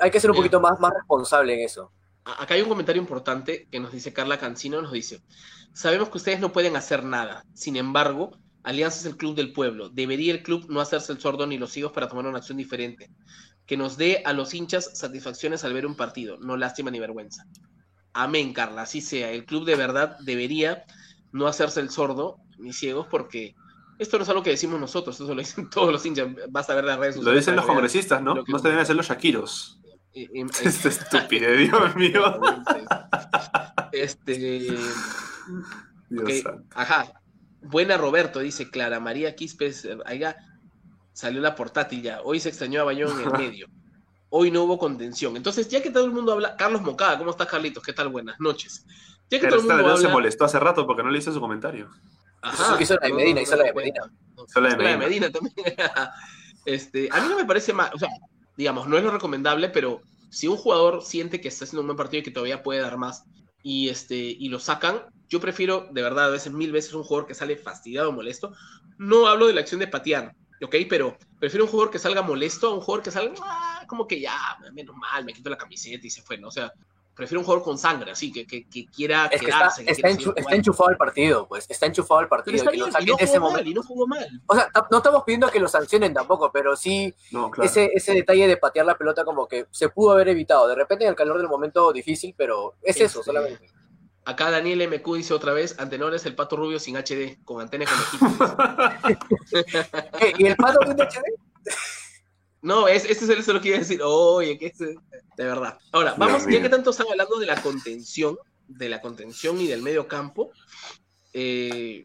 hay que ser un poquito más, más responsable en eso. Acá hay un comentario importante que nos dice Carla Cancino, nos dice, sabemos que ustedes no pueden hacer nada, sin embargo, Alianza es el club del pueblo, debería el club no hacerse el sordo ni los hijos para tomar una acción diferente, que nos dé a los hinchas satisfacciones al ver un partido, no lástima ni vergüenza. Amén, Carla, así sea, el club de verdad debería no hacerse el sordo ni ciegos porque esto no es algo que decimos nosotros, eso lo dicen todos los hinchas, vas a ver las redes sociales. Lo dicen los congresistas, ¿no? No se deben hacer los Shakiros. Este estúpido, Dios mío. Este. Ajá. Buena Roberto, dice Clara María Quispes. Allá salió la portátil ya. Hoy se extrañó a Bayón en el medio. Hoy no hubo contención. Entonces, ya que todo el mundo habla. Carlos Mocada, ¿cómo estás, Carlitos? ¿Qué tal? Buenas noches. Ya que todo el mundo se molestó hace rato porque no le hizo su comentario. Ajá. Hizo la de Medina, hizo la de Medina. Hizo la de Medina también. este, a mí no me parece mal. O sea, digamos, no es lo recomendable, pero si un jugador siente que está haciendo un buen partido y que todavía puede dar más y, este, y lo sacan, yo prefiero, de verdad, a veces mil veces un jugador que sale fastidiado o molesto. No hablo de la acción de patear, ¿ok? Pero prefiero un jugador que salga molesto a un jugador que salga, ah, como que ya, menos mal, me quito la camiseta y se fue, ¿no? O sea, prefiero un jugador con sangre, así, que, que, que quiera quedarse. está, enchufado al partido, pues, está enchufado al partido. Pero está bien, y, no jugó mal, y no jugó mal. O sea, no estamos pidiendo que lo sancionen tampoco, pero sí ese, ese detalle de patear la pelota como que se pudo haber evitado. De repente en el calor del momento difícil, pero es eso solamente. Acá Daniel MQ dice otra vez, Antenor es el pato rubio sin HD, con antena con equipo. ¿Y el pato rubio HD? No, es, este es lo que iba a decir. Oye, que es de verdad. Ahora, vamos, ya que tanto están hablando de la contención, de la contención y del medio campo. Eh,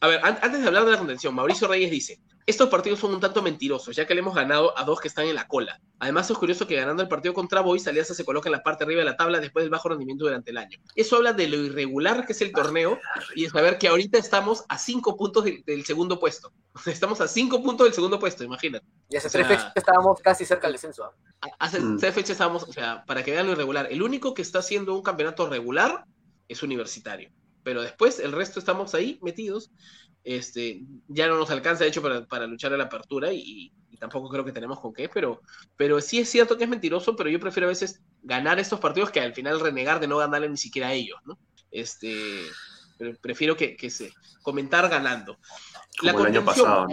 a ver, antes de hablar de la contención, Mauricio Reyes dice: estos partidos son un tanto mentirosos, ya que le hemos ganado a dos que están en la cola. Además, es curioso que ganando el partido contra Boys, Alianza se coloca en la parte arriba de la tabla después del bajo rendimiento durante el año. Eso habla de lo irregular que es el torneo y de saber que ahorita estamos a cinco puntos del, segundo puesto. Estamos a cinco puntos del segundo puesto, imagínate. Y hace tres fechas estábamos casi cerca del descenso. ¿ah? Hace mm. tres fechas estábamos, o sea, para que vean lo irregular. El único que está haciendo un campeonato regular es universitario. Pero después el resto estamos ahí metidos este, ya no nos alcanza, de hecho, para, luchar a la apertura y, tampoco creo que tenemos con qué, pero, pero sí es cierto que es mentiroso, pero yo prefiero a veces ganar estos partidos que al final renegar de no ganarle ni siquiera a ellos, ¿no? Este, prefiero que, se comentar ganando. la el año pasado,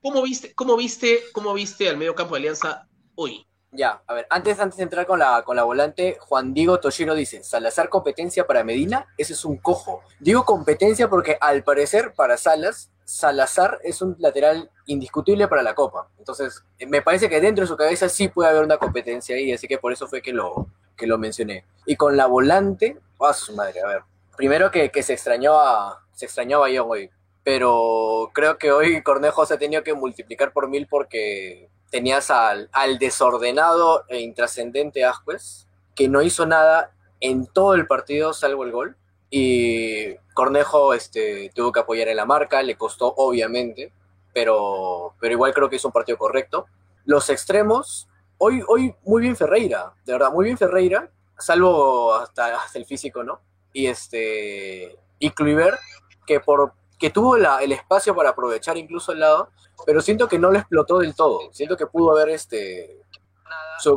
¿cómo viste, cómo viste, cómo viste al medio campo de Alianza hoy? Ya, a ver, antes, antes de entrar con la, con la volante, Juan Diego Toshiro dice, Salazar competencia para Medina, ese es un cojo. Digo competencia porque al parecer para Salas, Salazar es un lateral indiscutible para la Copa. Entonces, me parece que dentro de su cabeza sí puede haber una competencia ahí, así que por eso fue que lo, que lo mencioné. Y con la volante, a oh, su madre, a ver. Primero que, que se extrañó a se extrañó a hoy, pero creo que hoy Cornejo se ha tenido que multiplicar por mil porque tenías al, desordenado e intrascendente Asquez, que no hizo nada en todo el partido salvo el gol, Y Cornejo este, tuvo que apoyar en la marca, le costó obviamente, pero, pero igual creo que es un partido correcto. Los extremos, hoy, hoy muy bien Ferreira, de verdad, muy bien Ferreira, salvo hasta, hasta el físico, ¿no? Y este y Kluivert, que por que tuvo la, el espacio para aprovechar incluso el lado, pero siento que no lo explotó del todo. Siento que pudo haber este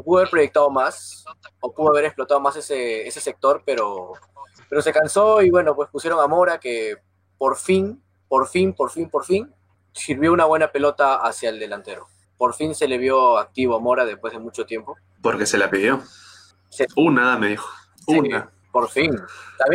pudo haber proyectado más o pudo haber explotado más ese, ese sector, pero, pero se cansó y bueno, pues pusieron a Mora que por fin, por fin, por fin, por fin sirvió una buena pelota hacia el delantero. Por fin se le vio activo a Mora después de mucho tiempo. Porque se la pidió. Una, me dijo. Una. por fin.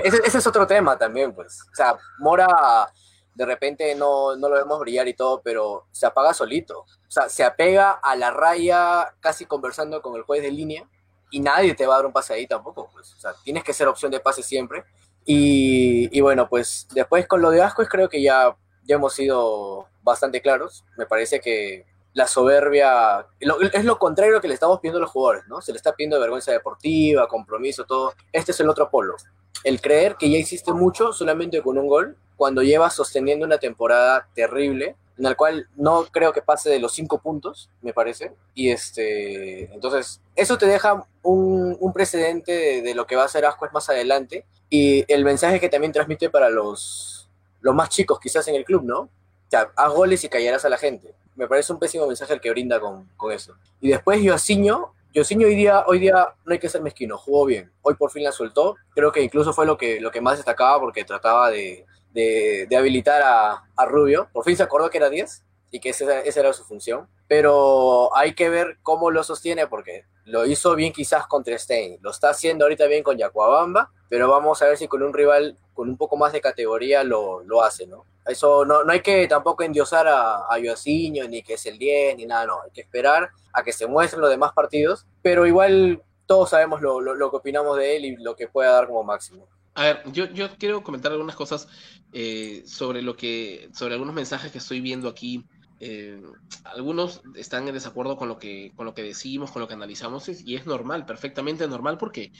Ese, ese, es otro tema también, pues. O sea, Mora de repente no, no lo vemos brillar y todo, pero se apaga solito. O sea, se apega a la raya casi conversando con el juez de línea y nadie te va a dar un pase ahí tampoco. Pues. O sea, tienes que ser opción de pase siempre. Y, y bueno, pues después con lo de Asco creo que ya, ya hemos sido bastante claros. Me parece que la soberbia es lo contrario que le estamos pidiendo a los jugadores, ¿no? Se le está pidiendo vergüenza deportiva, compromiso, todo. Este es el otro polo. El creer que ya hiciste mucho solamente con un gol cuando llevas sosteniendo una temporada terrible, en la cual no creo que pase de los cinco puntos, me parece. Y este, entonces, eso te deja un, un precedente de, lo que va a ser Ascuez más adelante y el mensaje que también transmite para los, los más chicos quizás en el club, ¿no? O sea, haz goles y callarás a la gente. Me parece un pésimo mensaje el que brinda con, con eso. Y después Yoasiño, Yosinho hoy día, hoy día no hay que ser mezquino, jugó bien. Hoy por fin la soltó. Creo que incluso fue lo que, lo que más destacaba porque trataba de, de, habilitar a, Rubio. Por fin se acordó que era 10 y que esa, era su función. Pero hay que ver cómo lo sostiene porque lo hizo bien quizás contra Stein. Lo está haciendo ahorita bien con Yacuabamba, pero vamos a ver si con un rival con un poco más de categoría lo, lo hace, ¿no? Eso no, no hay que tampoco endiosar a, a ni que es el 10, ni nada, no. Hay que esperar a que se muestren los demás partidos, pero igual todos sabemos lo, lo que opinamos de él y lo que pueda dar como máximo. A ver, yo, yo quiero comentar algunas cosas eh, sobre lo que, sobre algunos mensajes que estoy viendo aquí. Eh, algunos están en desacuerdo con lo que, con lo que decimos, con lo que analizamos, y es normal, perfectamente normal, porque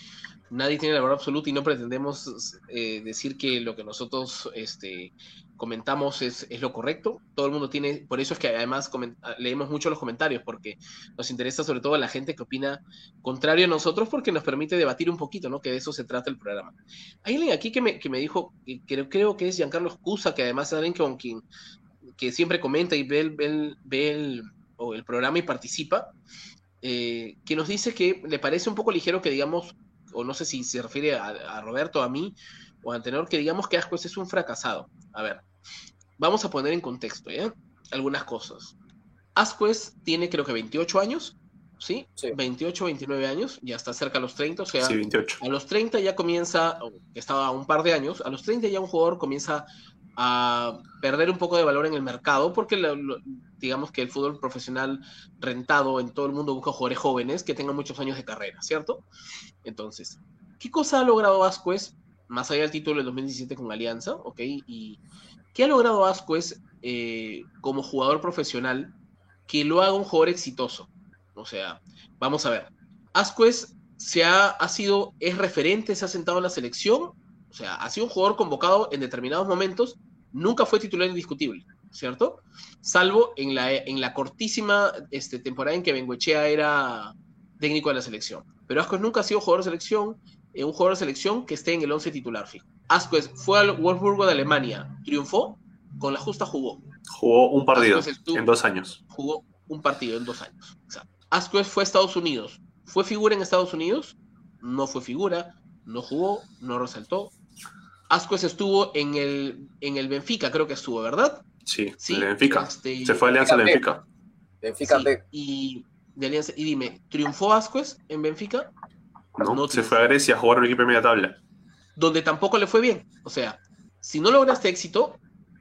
nadie tiene la verdad absoluta y no pretendemos eh, decir que lo que nosotros este, comentamos es, es, lo correcto. Todo el mundo tiene, por eso es que además leemos mucho los comentarios, porque nos interesa sobre todo la gente que opina contrario a nosotros, porque nos permite debatir un poquito, ¿no? Que de eso se trata el programa. Hay alguien aquí que me, que me dijo, que creo, que es Giancarlo Cusa, que además es alguien con quien que siempre comenta y ve el, ve el, o el programa y participa, eh, que nos dice que le parece un poco ligero que digamos, o no sé si se refiere a, a Roberto, a mí, o a Antenor, que digamos que Ascuez es un fracasado. A ver, vamos a poner en contexto, ¿ya? Algunas cosas. Ascuez tiene creo que 28 años, ¿sí? 28, 29 años, ya está cerca a los 30, o sea, sí, 28. a los 30 ya comienza, estaba un par de años, a los 30 ya un jugador comienza a perder un poco de valor en el mercado, porque digamos que el fútbol profesional rentado en todo el mundo busca jugadores jóvenes que tengan muchos años de carrera, ¿cierto? Entonces, ¿qué cosa ha logrado Vasquez, más allá del título del 2017 con Alianza, ok? Y ¿qué ha logrado Vasquez eh, como jugador profesional que lo haga un jugador exitoso? O sea, vamos a ver, Asquez se ha, ha sido, es referente, se ha sentado en la selección o sea, ha sido un jugador convocado en determinados momentos, nunca fue titular indiscutible, ¿cierto? Salvo en la, en la cortísima este, temporada en que Benguechea era técnico de la selección. Pero Ascuez nunca ha sido jugador de selección, eh, un jugador de selección que esté en el 11 titular fijo. Ascuez fue al Wolfsburgo de Alemania, triunfó, con la justa jugó. Jugó un partido en dos años. Jugó un partido en dos años. Ascuez fue a Estados Unidos. ¿Fue figura en Estados Unidos? No fue figura, no jugó, no resaltó, Ascuez estuvo en el, en el Benfica, creo que estuvo, ¿verdad? Sí, sí el Benfica. Este, se fue a Alianza Benfica. Benfica y, de Alianza, y dime, ¿triunfó Ascuez en Benfica? No, se fue a Grecia a jugar un equipo de media tabla. Donde tampoco le fue bien. O sea, si no lograste éxito,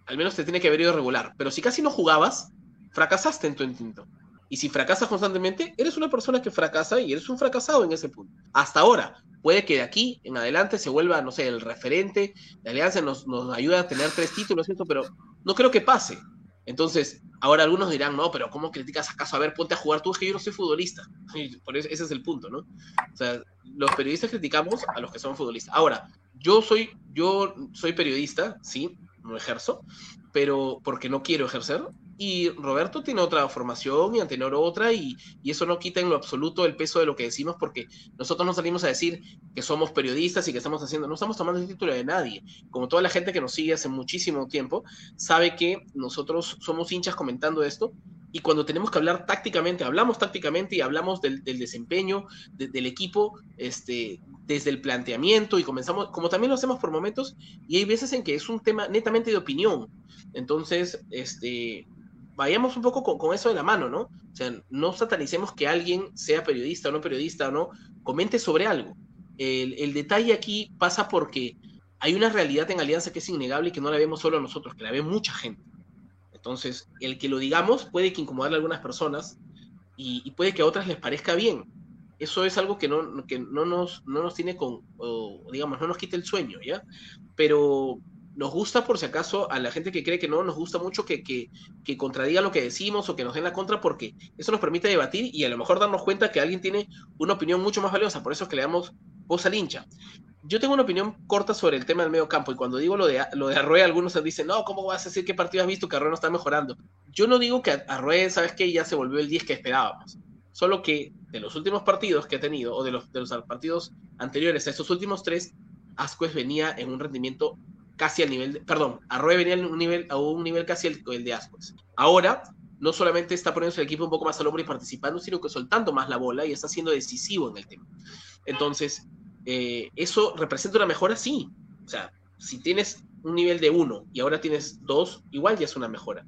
al menos te tiene que haber ido regular. Pero si casi no jugabas, fracasaste en tu intento. Y si fracasas constantemente, eres una persona que fracasa y eres un fracasado en ese punto. Hasta ahora, puede que de aquí en adelante se vuelva, no sé, el referente, la alianza nos, nos ayuda a tener tres títulos, ¿cierto? Pero no creo que pase. Entonces, Ahora algunos dirán, no, pero ¿cómo criticas acaso? A ver, ponte a jugar tú, es que yo no soy futbolista. Por eso, ese es el punto, ¿no? O sea, los periodistas criticamos a los que son futbolistas. Ahora, yo soy, yo soy periodista, sí, no ejerzo, pero porque no quiero ejercer. Y Roberto tiene otra formación y Antenor otra, y, y, eso no quita en lo absoluto el peso de lo que decimos, porque nosotros no salimos a decir que somos periodistas y que estamos haciendo, no estamos tomando el título de nadie. Como toda la gente que nos sigue hace muchísimo tiempo, sabe que nosotros somos hinchas comentando esto, y cuando tenemos que hablar tácticamente, hablamos tácticamente y hablamos del, desempeño de, del equipo, este, desde el planteamiento y comenzamos, como también lo hacemos por momentos, y hay veces en que es un tema netamente de opinión. Entonces, este, vayamos un poco con, con, eso de la mano, ¿no? O sea, no satanicemos que alguien sea periodista o no periodista o no, comente sobre algo. El, el, detalle aquí pasa porque hay una realidad en Alianza que es innegable y que no la vemos solo nosotros, que la ve mucha gente. Entonces, el que lo digamos puede que incomodarle a algunas personas y, puede que a otras les parezca bien. Eso es algo que no, que no, nos, no nos tiene con, digamos, no nos quita el sueño, ¿ya? Pero nos gusta, por si acaso, a la gente que cree que no, nos gusta mucho que, que, que, contradiga lo que decimos o que nos den la contra, porque eso nos permite debatir y a lo mejor darnos cuenta que alguien tiene una opinión mucho más valiosa. Por eso es que le damos voz al hincha. Yo tengo una opinión corta sobre el tema del medio campo y cuando digo lo de, lo de Arrué, algunos dicen, no, ¿cómo vas a decir qué partido has visto que Arrué no está mejorando? Yo no digo que Arrué, ¿sabes qué? Ya se volvió el 10 que esperábamos. Solo que de los últimos partidos que ha tenido, o de los, de los partidos anteriores a estos últimos tres, Ascuez venía en un rendimiento casi al nivel, de, perdón, Arroyo venía a un nivel, a un nivel casi el, el de Ascuez. Ahora, no solamente está poniéndose el equipo un poco más al hombro y participando, sino que soltando más la bola y está siendo decisivo en el tema. Entonces, eh, ¿eso representa una mejora? Sí. O sea, si tienes un nivel de uno y ahora tienes dos, igual ya es una mejora.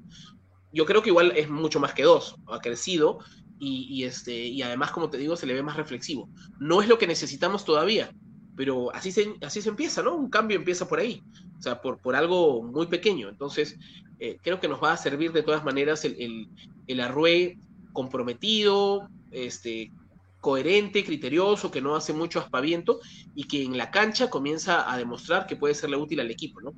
Yo creo que igual es mucho más que dos, ha crecido y, y, este, y además, como te digo, se le ve más reflexivo. No es lo que necesitamos todavía, pero así se, así se empieza, ¿no? Un cambio empieza por ahí, o sea, por, por algo muy pequeño. Entonces, eh, creo que nos va a servir de todas maneras el, el, el arrué comprometido, este, coherente, criterioso, que no hace mucho aspaviento y que en la cancha comienza a demostrar que puede serle útil al equipo, ¿no?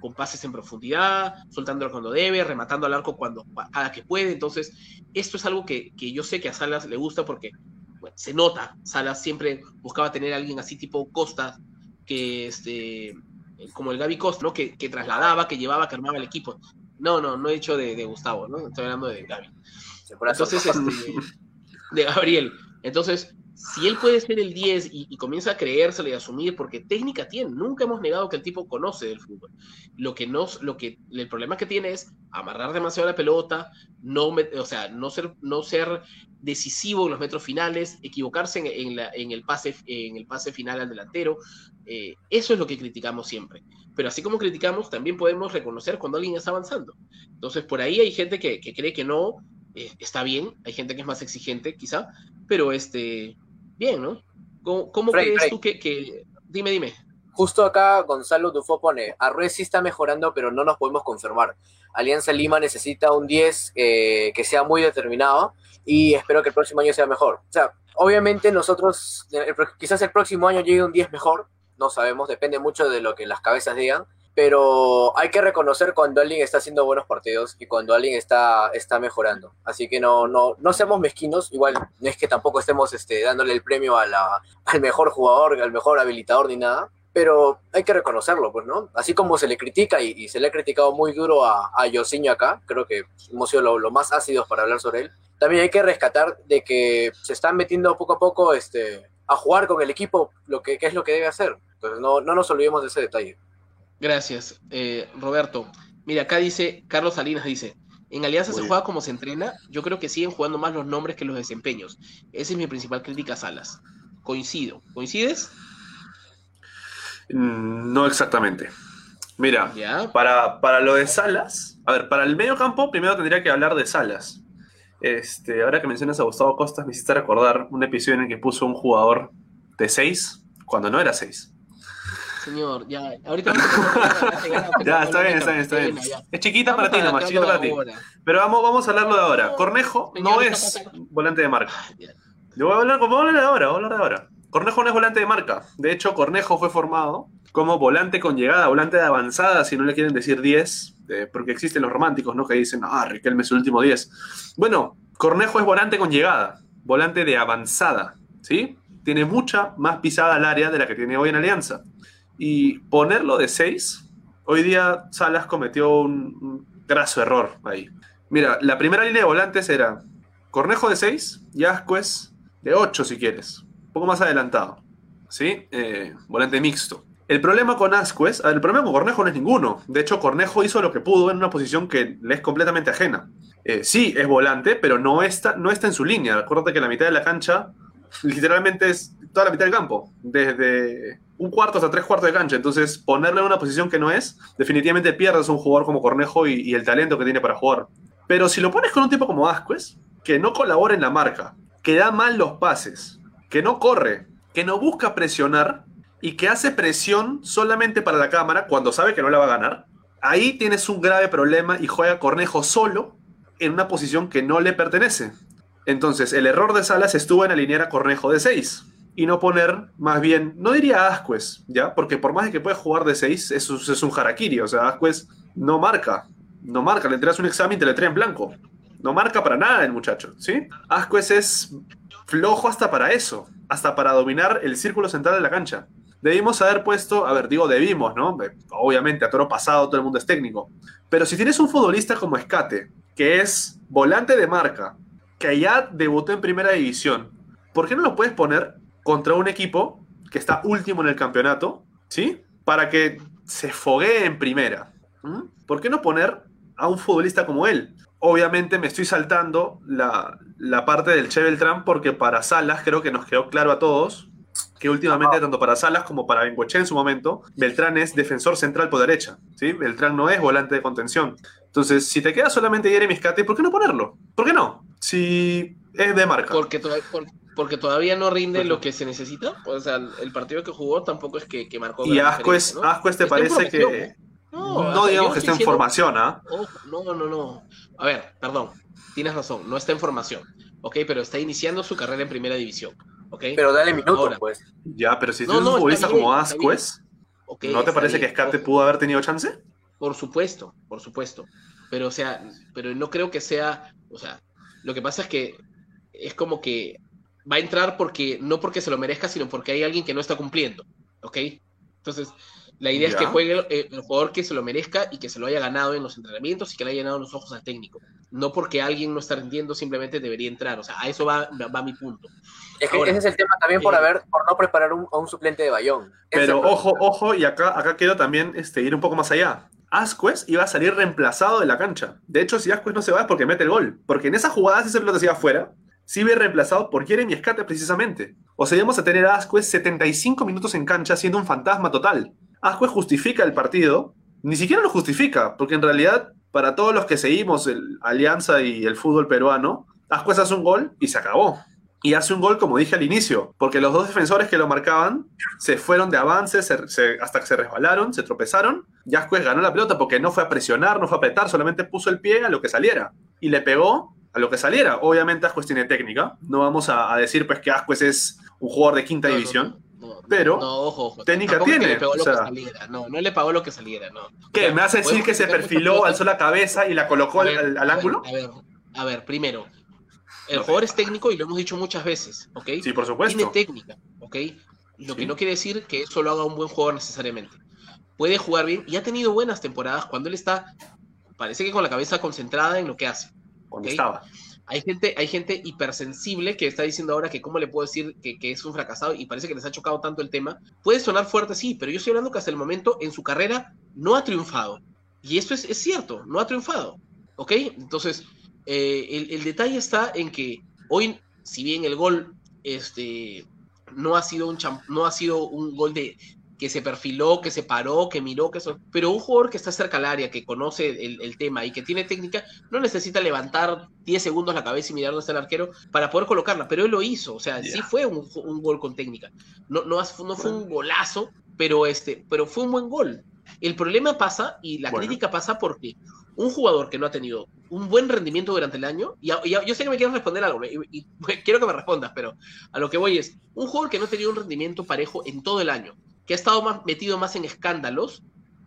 Con pases en profundidad, soltándolo cuando debe, rematando al arco cuando cada que puede. Entonces, esto es algo que, que yo sé que a Salas le gusta porque bueno, se nota. Salas siempre buscaba tener a alguien así tipo Costa, que este, como el Gaby Costa, ¿no? Que, que trasladaba, que llevaba, que armaba el equipo. No, no, no he dicho de, de Gustavo, ¿no? Estoy hablando de Gaby. Entonces, este, de Gabriel. Entonces, si él puede ser el 10 y, comienza a creérselo y a asumir, porque técnica tiene, nunca hemos negado que el tipo conoce del fútbol. Lo que nos, lo que, el problema que tiene es amarrar demasiado la pelota, no, o sea, no ser, no ser decisivo en los metros finales, equivocarse en, el, pase, en el pase final al delantero. Eh, eso es lo que criticamos siempre. Pero así como criticamos, también podemos reconocer cuando alguien está avanzando. Entonces, por ahí hay gente que, que cree que no, eh, está bien, hay gente que es más exigente, quizá, pero este, bien, ¿no? ¿Cómo, cómo Frey, crees Frey. tú que, que, Dime, dime. Justo acá Gonzalo Dufo pone, Arrué sí está mejorando, pero no nos podemos confirmar. Alianza Lima necesita un 10 eh, que sea muy determinado y espero que el próximo año sea mejor. O sea, obviamente nosotros, el, quizás el próximo año llegue un 10 mejor, no sabemos, depende mucho de lo que las cabezas digan, pero hay que reconocer cuando alguien está haciendo buenos partidos y cuando alguien está, está mejorando. Así que no, no, no seamos mezquinos, igual no es que tampoco estemos este, dándole el premio a la, al mejor jugador, al mejor habilitador ni nada, pero hay que reconocerlo, pues, ¿no? Así como se le critica y, y se le ha criticado muy duro a, a Yosinho acá, creo que hemos sido lo, lo, más ácidos para hablar sobre él, también hay que rescatar de que se están metiendo poco a poco este, a jugar con el equipo, lo que, que es lo que debe hacer. Entonces no, no nos olvidemos de ese detalle. Gracias, eh, Roberto. Mira, acá dice, Carlos Salinas dice, en Alianza Muy se juega como se entrena, yo creo que siguen jugando más los nombres que los desempeños. Esa es mi principal crítica a Salas. Coincido. ¿Coincides? No exactamente. Mira, para, para, lo de Salas, a ver, para el medio campo primero tendría que hablar de Salas. Este, ahora que mencionas a Gustavo Costas, me hiciste recordar un episodio en el que puso un jugador de 6 cuando no era 6. Señor, ya, ahorita. ya, está bien, está bien, está bien. Es chiquita para ti nomás, chiquita para ti. Pero vamos, vamos a hablarlo de ahora. Cornejo no es volante de marca. Yo voy a hablar, voy a hablar de ahora, voy a hablar de ahora. Cornejo no es volante de marca. De hecho, Cornejo fue formado como volante con llegada, volante de avanzada, si no le quieren decir 10, porque existen los románticos, ¿no? Que dicen, ah, Riquelme es el último 10. Bueno, Cornejo es volante con llegada, volante de avanzada, ¿sí? Tiene mucha más pisada al área de la que tiene hoy en Alianza. Y ponerlo de 6, hoy día Salas cometió un, graso error ahí. Mira, la primera línea de volantes era Cornejo de 6 y Ascuez de 8 si quieres, un poco más adelantado, ¿sí? Eh, volante mixto. El problema con Ascuez, el problema con Cornejo no es ninguno. De hecho, Cornejo hizo lo que pudo en una posición que le es completamente ajena. Eh, sí, es volante, pero no está, no está en su línea. Acuérdate que la mitad de la cancha literalmente es toda la mitad del campo, desde un cuarto hasta tres cuartos de cancha. Entonces, ponerle en una posición que no es, definitivamente pierdes un jugador como Cornejo y, y el talento que tiene para jugar. Pero si lo pones con un tipo como Ascuez, que no colabora en la marca, que da mal los pases, que no corre, que no busca presionar y que hace presión solamente para la cámara cuando sabe que no la va a ganar, ahí tienes un grave problema y juega Cornejo solo en una posición que no le pertenece. Entonces, el error de Salas estuvo en alinear a Cornejo de 6 y no poner más bien, no diría Ascuez, ¿ya? Porque por más de que pueda jugar de 6, eso es un harakiri, o sea, Ascuez no marca, no marca, le entregas un examen y te le en blanco. No marca para nada el muchacho, ¿sí? Ascuez es flojo hasta para eso, hasta para dominar el círculo central de la cancha. Debimos haber puesto, a ver, digo debimos, ¿no? Obviamente, a toro pasado todo el mundo es técnico. Pero si tienes un futbolista como Escate, que es volante de marca, que ya debutó en primera división, ¿por qué no lo puedes poner contra un equipo que está último en el campeonato, ¿sí? Para que se foguee en primera. ¿Por qué no poner a un futbolista como él? Obviamente me estoy saltando la, la parte del Che Beltrán porque para Salas creo que nos quedó claro a todos que últimamente, tanto para Salas como para Bengoche en su momento, Beltrán es defensor central por derecha. ¿sí? Beltrán no es volante de contención. Entonces, si te queda solamente Jeremy Scate, ¿por qué no ponerlo? ¿Por qué no? Si es de marca. Porque, to por, porque todavía no rinde lo que se necesita. O sea, el partido que jugó tampoco es que, que marcó. Y Ascuez, ¿no? Ascuez te parece que. No, no digamos que esté en formación, ¿ah? Oh, no, no, no. A ver, perdón. Tienes razón, no está en formación. Ok, pero está iniciando su carrera en primera división. Okay. Pero dale minutos, pues. Ya, pero si tienes no, un futbolista como Ascuez, okay, ¿no te parece bien, que Escate pudo haber tenido chance? Por supuesto, por supuesto. Pero, o sea, pero no creo que sea, o sea, lo que pasa es que es como que va a entrar porque, no porque se lo merezca, sino porque hay alguien que no está cumpliendo, ¿ok? Entonces, la idea ya. es que juegue el, el, jugador que se lo merezca y que se lo haya ganado en los entrenamientos y que le haya ganado los ojos al técnico. No porque alguien no está rindiendo, simplemente debería entrar. O sea, a eso va, va mi punto. Es que Ahora, ese es el tema también por, haber, por no preparar un, a un suplente de Bayón. Pero ojo, ojo, y acá, acá quiero también este, ir un poco más allá. Ascuez iba a salir reemplazado de la cancha. De hecho, si Ascuez no se va es porque mete el gol. Porque en esa jugada, si ese pelota se iba afuera, sí iba reemplazado por Jeremy Escate precisamente. O sea, íbamos a tener a Ascuez 75 minutos en cancha siendo un fantasma total. Ascuez justifica el partido, ni siquiera lo justifica, porque en realidad, para todos los que seguimos el Alianza y el fútbol peruano, Ascuez hace un gol y se acabó y hace un gol, como dije al inicio, porque los dos defensores que lo marcaban se fueron de avance se, se, hasta que se resbalaron, se tropezaron. Y Ascuez ganó la pelota porque no fue a presionar, no fue a apretar, solamente puso el pie a lo que saliera. Y le pegó a lo que saliera. Obviamente Ascuez tiene técnica. No vamos a, a decir pues que Ascuez es un jugador de quinta no, división. No, no, pero ojo, ojo. técnica tiene. Le o sea, no, no le pagó lo que saliera. No. ¿Qué? ¿Me a decir que se perfiló, alzó la cabeza y la colocó ver, al, al, ángulo? A ver, a ver, primero, el no jugador es técnico y lo hemos dicho muchas veces, ¿ok? Sí, por supuesto. Tiene técnica, ¿ok? Lo sí. que no quiere decir que eso lo haga un buen jugador necesariamente. Puede jugar bien y ha tenido buenas temporadas cuando él está, parece que con la cabeza concentrada en lo que hace. Cuando ¿okay? estaba. Hay gente, hay gente hipersensible que está diciendo ahora que cómo le puedo decir que, que, es un fracasado y parece que les ha chocado tanto el tema. Puede sonar fuerte, sí, pero yo estoy hablando que hasta el momento en su carrera no ha triunfado. Y esto es, es cierto, no ha triunfado. ¿Ok? Entonces, eh, el, el, detalle está en que hoy, si bien el gol este, no, ha sido un no ha sido un gol de que se perfiló, que se paró, que miró, que eso, pero un jugador que está cerca al área, que conoce el, el, tema y que tiene técnica, no necesita levantar 10 segundos la cabeza y mirar dónde está el arquero para poder colocarla, pero él lo hizo, o sea, yeah. sí fue un, un, gol con técnica. No, no, no fue un golazo, pero, este, pero fue un buen gol. El problema pasa y la bueno. crítica pasa porque un jugador que no ha tenido un buen rendimiento durante el año, y, y yo sé que me quieres responder algo, y, y, quiero que me respondas, pero a lo que voy es, un jugador que no ha tenido un rendimiento parejo en todo el año, que ha estado más, metido más en escándalos,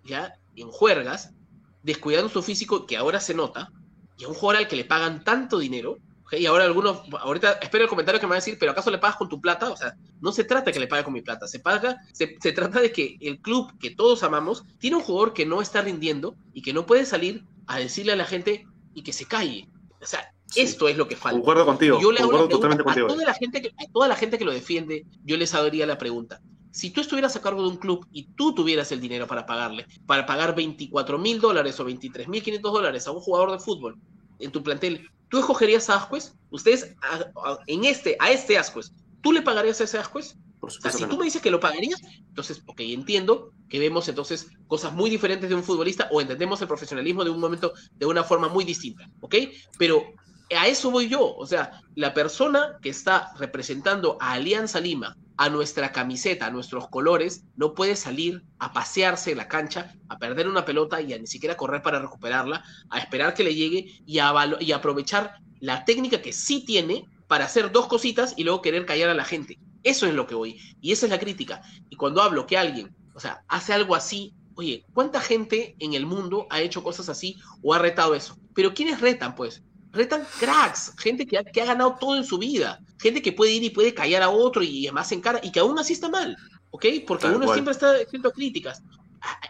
ya, en juergas, descuidando su físico, que ahora se nota, y a un jugador al que le pagan tanto dinero, y ahora algunos, ahorita espero el comentario que me va a decir, pero ¿acaso le pagas con tu plata? O sea, no se trata que le pague con mi plata, se paga, se, se, trata de que el club que todos amamos tiene un jugador que no está rindiendo y que no puede salir a decirle a la gente y que se calle. O sea, esto es lo que falta. Concuerdo contigo, yo le totalmente a. Toda la gente que, a toda la gente que lo defiende, yo les daría la pregunta. Si tú estuvieras a cargo de un club y tú tuvieras el dinero para pagarle, para pagar 24 mil dólares o 23 mil 500 dólares a un jugador de fútbol en tu plantel, ¿tú escogerías a Ascuez? Ustedes, a, a, en este, a este Ascuez, ¿tú le pagarías a ese Ascuez? Por O sea, supuesto si tú no. me dices que lo pagarías, entonces, ok, entiendo que vemos entonces cosas muy diferentes de un futbolista o entendemos el profesionalismo de un momento de una forma muy distinta, ¿ok? Pero a eso voy yo, o sea, la persona que está representando a Alianza Lima, a nuestra camiseta, a nuestros colores, no puede salir a pasearse en la cancha, a perder una pelota y a ni siquiera correr para recuperarla, a esperar que le llegue y a, y aprovechar la técnica que sí tiene para hacer dos cositas y luego querer callar a la gente. Eso es lo que voy. Y esa es la crítica. Y cuando hablo que alguien, o sea, hace algo así, oye, ¿cuánta gente en el mundo ha hecho cosas así o ha retado eso? Pero ¿quiénes retan, pues? Retan cracks, gente que ha, que ha ganado todo en su vida, gente que puede ir y puede callar a otro y además en cara, y que aún así está mal, ¿ok? Porque Tal uno cual. siempre está escrito críticas.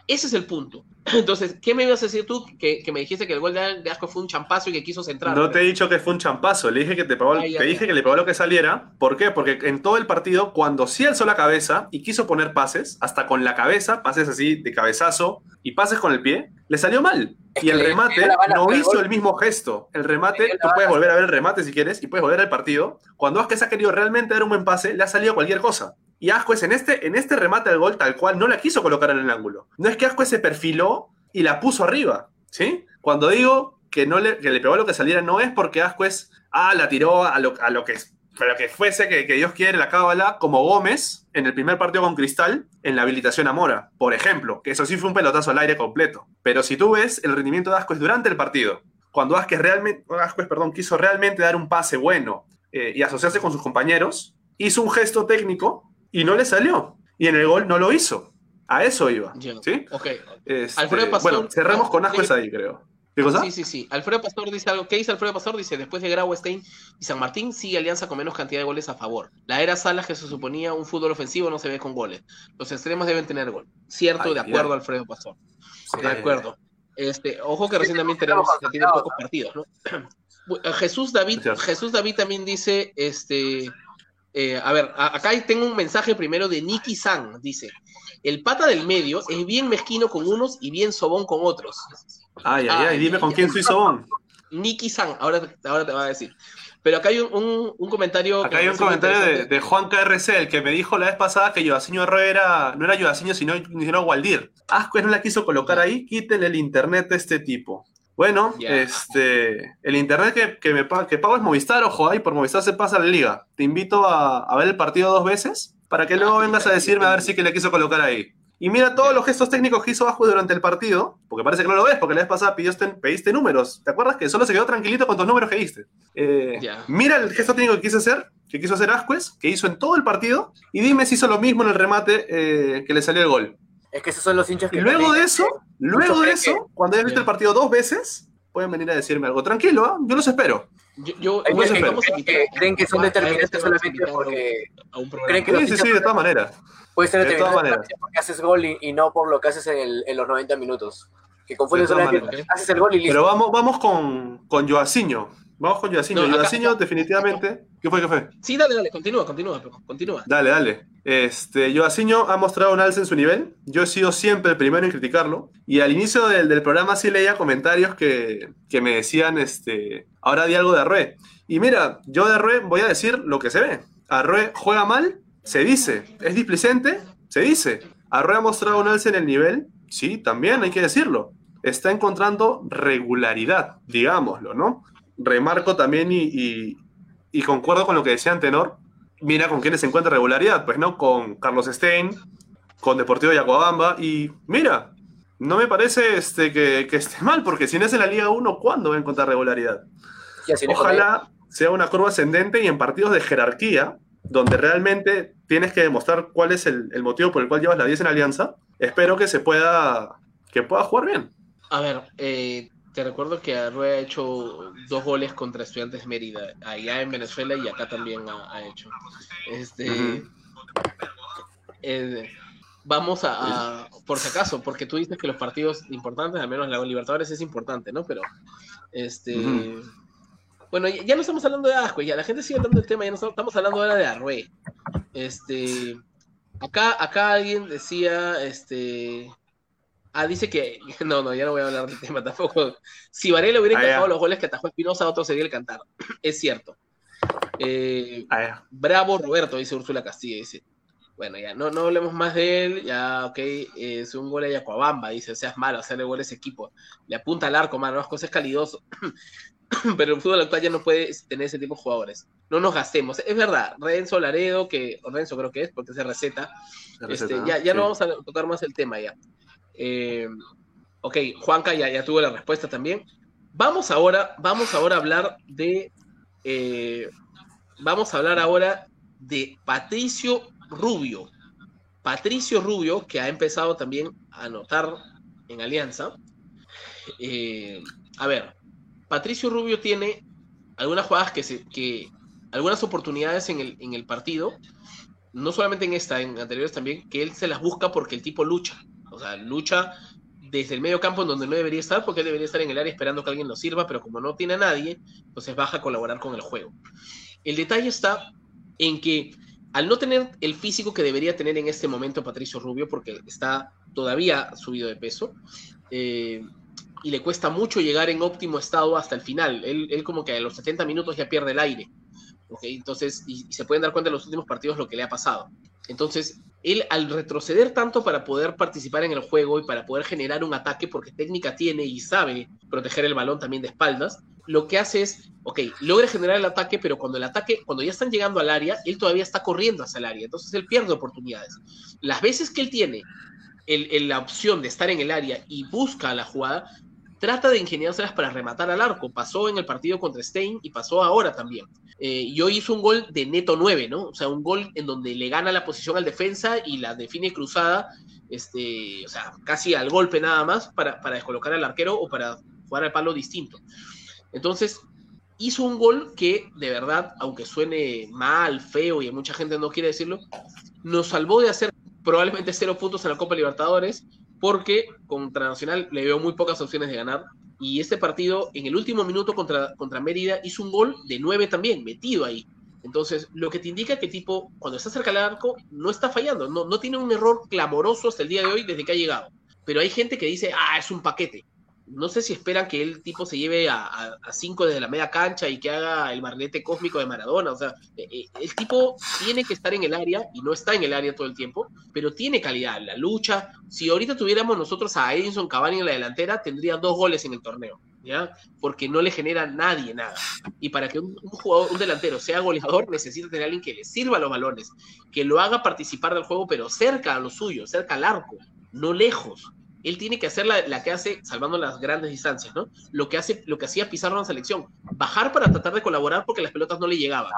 Ese es el punto. Entonces, ¿qué me ibas a decir tú? Que, que me dijiste que el gol de de Asco fue un champazo y que quiso centrar. No te he dicho que fue un champazo, le dije que te pagó, ya, te dije que le pagó lo que saliera. ¿Por qué? Porque en todo el partido, cuando sí alzó la cabeza y quiso poner pases, hasta con la cabeza, pases así de cabezazo y pases con el pie, le salió mal. Es Y el remate no el hizo el mismo gesto. El remate, tú puedes volver a ver el remate si quieres y puedes volver al partido. Cuando Asquez ha querido realmente dar un buen pase, le ha salido cualquier cosa. Y Asquez en este, en este remate al gol tal cual no la quiso colocar en el ángulo. No es que Asquez se perfiló y la puso arriba, ¿sí? Cuando digo que, no le, que le pegó lo que saliera, no es porque Asquez, ah, la tiró a lo, a lo que a que fuese que, que Dios quiere la cábala, como Gómez en el primer partido con Cristal en la habilitación a Mora, por ejemplo, que eso sí fue un pelotazo al aire completo. Pero si tú ves el rendimiento de Asquez durante el partido, cuando Asquez, realmente, perdón, quiso realmente dar un pase bueno eh, y asociarse con sus compañeros, hizo un gesto técnico y no le salió. Y en el gol no lo hizo. A eso iba. ¿sí? Ok. Este, Alfredo Pastor- bueno, cerremos con sí. ahí, creo. ¿Qué cosa? Sí, sí, sí. Alfredo Pastor dice algo. ¿Qué dice Alfredo Pastor? Dice, después de Grauestein y San Martín, sigue Alianza con menos cantidad de goles a favor. La era Salas, que se suponía un fútbol ofensivo, no se ve con goles. Los extremos deben tener gol. Cierto, Ay, de acuerdo. Alfredo Pastor. Sí. De acuerdo. Este, ojo que recién también tenemos, estamos tiene pocos partidos, ¿no? Bu- Jesús David. Jesús David también dice, este, eh, a ver, a- acá tengo un mensaje primero de Nicky San, dice, el pata del medio es bien mezquino con unos y bien sobón con otros. Ay, ay, ay, Ay, dime con quién soy Sobón. Nicky San, ahora, ahora te va a decir. Pero acá hay un, un- un comentario. Acá hay un comentario de, Juan KRC, el que me dijo la vez pasada que Yodaciño Herrera no era Yodaciño, sino, sino Waldir. No la quiso colocar ahí, quítenle el internet a este tipo. Bueno, este, el internet que, que me que pago es Movistar, ojo, ahí por Movistar se pasa la liga. Te invito a, a ver el partido dos veces para que luego Ah, vengas a decirme a ver si que le quiso colocar ahí. Y mira todos los gestos técnicos que hizo Asquez durante el partido, porque parece que no lo ves, porque la vez pasada pediste, pediste números. ¿Te acuerdas que solo se quedó tranquilito con tus números que diste? Eh. Mira el gesto técnico que quiso hacer, que quiso hacer Asquez, que hizo en todo el partido, y dime si hizo lo mismo en el remate eh, que le salió el gol. Es que esos son los hinchas que Y luego de eso, luego de eso, cuando hayas visto el partido dos veces, pueden venir a decirme algo. Tranquilo, ¿ah? yo los espero. Yo, yo- muchos que- a que, que creen que son determinantes solamente porque a un creen que los Sí, sí, sí, de todas maneras. puede ser de todas determinante porque haces gol y, y no por lo que haces en, el- en los 90 minutos. Que confunden De todas solamente maneras. haces el gol y listo. Pero vamos, vamos con, con Joaciño. Vamos con Joaciño. No, definitivamente. ¿Qué fue? ¿Qué fue? Sí, dale, dale, continúa, continúa, continúa. Dale, dale. Este, Joaciño ha mostrado un alza en su nivel. Yo he sido siempre el primero en criticarlo. Y al inicio del, del programa sí leía comentarios que, que me decían, este, ahora di algo de Arrué. Y mira, yo de Arrué voy a decir lo que se ve. Arrué juega mal, se dice. Es displicente, se dice. Arrué ha mostrado un alza en el nivel. Sí, también hay que decirlo. Está encontrando regularidad, digámoslo, ¿no? Remarco también y, y- y concuerdo con lo que decía Antenor. Mira con quiénes se encuentra regularidad, pues no, con Carlos Stein, con Deportivo Yacuabamba y mira, no me parece este, que, que esté mal, porque si no es en la Liga 1, ¿cuándo va a encontrar regularidad? Ojalá sea una curva ascendente y en partidos de jerarquía, donde realmente tienes que demostrar cuál es el, el motivo por el cual llevas la 10 en Alianza, espero que se pueda, que pueda jugar bien. A ver, eh, te recuerdo que Arrué ha hecho dos goles contra Estudiantes de Mérida, allá en Venezuela y acá también ha, hecho. Este, eh, vamos a, por si acaso, porque tú dices que los partidos importantes, al menos la Libertadores es importante, ¿no? Pero, este, bueno, ya, no estamos hablando de Asco, ya la gente sigue hablando del tema, ya no estamos, hablando ahora de Arrué. Este, acá, acá alguien decía, este, Ah, dice que. No, no, ya no voy a hablar del tema tampoco. Si Varela hubiera ah, encajado los goles que atajó Espinosa, otro sería el cantar. Es cierto. Eh, ah, bravo Roberto, dice Úrsula Castilla. Dice. Bueno, ya, no, no hablemos más de él. Ya, ok. es un gol a Yacuabamba. Dice, seas malo, hacerle gol a ese equipo. Le apunta al arco, mano. Las cosas calidoso. Pero el fútbol actual ya no puede tener ese tipo de jugadores. No nos gastemos. Es verdad, Renzo Laredo, que Renzo creo que es, porque se receta. Este, ya ya no vamos a tocar más el tema ya. Eh, ok, Juanca ya, tuvo la respuesta también. Vamos ahora, vamos ahora a hablar de. Eh, vamos a hablar ahora de Patricio Rubio. Patricio Rubio, que ha empezado también a anotar en Alianza. Eh, a ver, Patricio Rubio tiene algunas jugadas que que. algunas oportunidades en el, en el partido. No solamente en esta, en anteriores también, que él se las busca porque el tipo lucha. O sea, lucha desde el medio campo en donde no debería estar, porque él debería estar en el área esperando que alguien lo sirva, pero como no tiene a nadie, entonces baja a colaborar con el juego. El detalle está en que al no tener el físico que debería tener en este momento Patricio Rubio, porque está todavía subido de peso, eh, y le cuesta mucho llegar en óptimo estado hasta el final. Él, como que a los 70 minutos ya pierde el aire. Entonces, y, y, se pueden dar cuenta en los últimos partidos lo que le ha pasado. Entonces, él al retroceder tanto para poder participar en el juego y para poder generar un ataque, porque técnica tiene y sabe proteger el balón también de espaldas, lo que hace es, ok, logra generar el ataque, pero cuando el ataque, cuando ya están llegando al área, él todavía está corriendo hacia el área, entonces él pierde oportunidades. Las veces que él tiene la opción de estar en el área y busca la jugada, trata de ingeniárselas para rematar al arco. Pasó en el partido contra Stein y pasó ahora también. Eh, y hoy hizo un gol de neto 9, ¿no? O sea, un gol en donde le gana la posición al defensa y la define cruzada, este, o sea, casi al golpe nada más para, para descolocar al arquero o para jugar al palo distinto. Entonces, hizo un gol que, de verdad, aunque suene mal, feo y mucha gente no quiere decirlo, nos salvó de hacer probablemente cero puntos en la Copa Libertadores porque contra Nacional le veo muy pocas opciones de ganar. Y este partido, en el último minuto contra, contra Mérida, hizo un gol de nueve también, metido ahí. Entonces, lo que te indica que tipo, cuando está cerca del arco, no está fallando, no, no tiene un error clamoroso hasta el día de hoy desde que ha llegado. Pero hay gente que dice, ah, es un paquete no sé si esperan que el tipo se lleve a, cinco desde la media cancha y que haga el barrilete cósmico de Maradona. O sea, eh, eh, el tipo tiene que estar en el área y no está en el área todo el tiempo, pero tiene calidad. La lucha, si ahorita tuviéramos nosotros a Edinson Cavani en la delantera, tendría dos goles en el torneo, ¿ya? Porque no le genera nadie nada. Y para que un, jugador, un delantero sea goleador, necesita tener a alguien que le sirva los balones, que lo haga participar del juego, pero cerca a lo suyo, cerca al arco, no lejos él tiene que hacer la, que hace, salvando las grandes distancias, ¿no? Lo que, hace, lo que hacía Pizarro en la selección, bajar para tratar de colaborar porque las pelotas no le llegaban.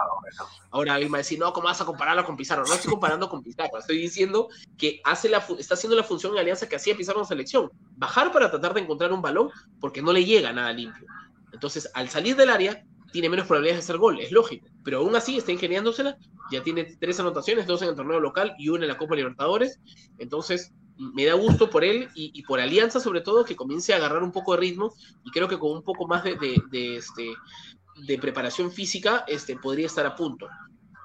Ahora me va a decir, no, ¿cómo vas a compararlo con Pizarro? No estoy comparando con Pizarro, estoy diciendo que hace la, está haciendo la función en alianza que hacía Pizarro en la selección, bajar para tratar de encontrar un balón porque no le llega nada limpio. Entonces, al salir del área, tiene menos probabilidades de hacer gol, es lógico. Pero aún así está ingeniándosela, ya tiene tres anotaciones, dos en el torneo local y una en la Copa Libertadores. Entonces, me da gusto por él y, por Alianza sobre todo que comience a agarrar un poco de ritmo y creo que con un poco más de, de, este, de preparación física este, podría estar a punto.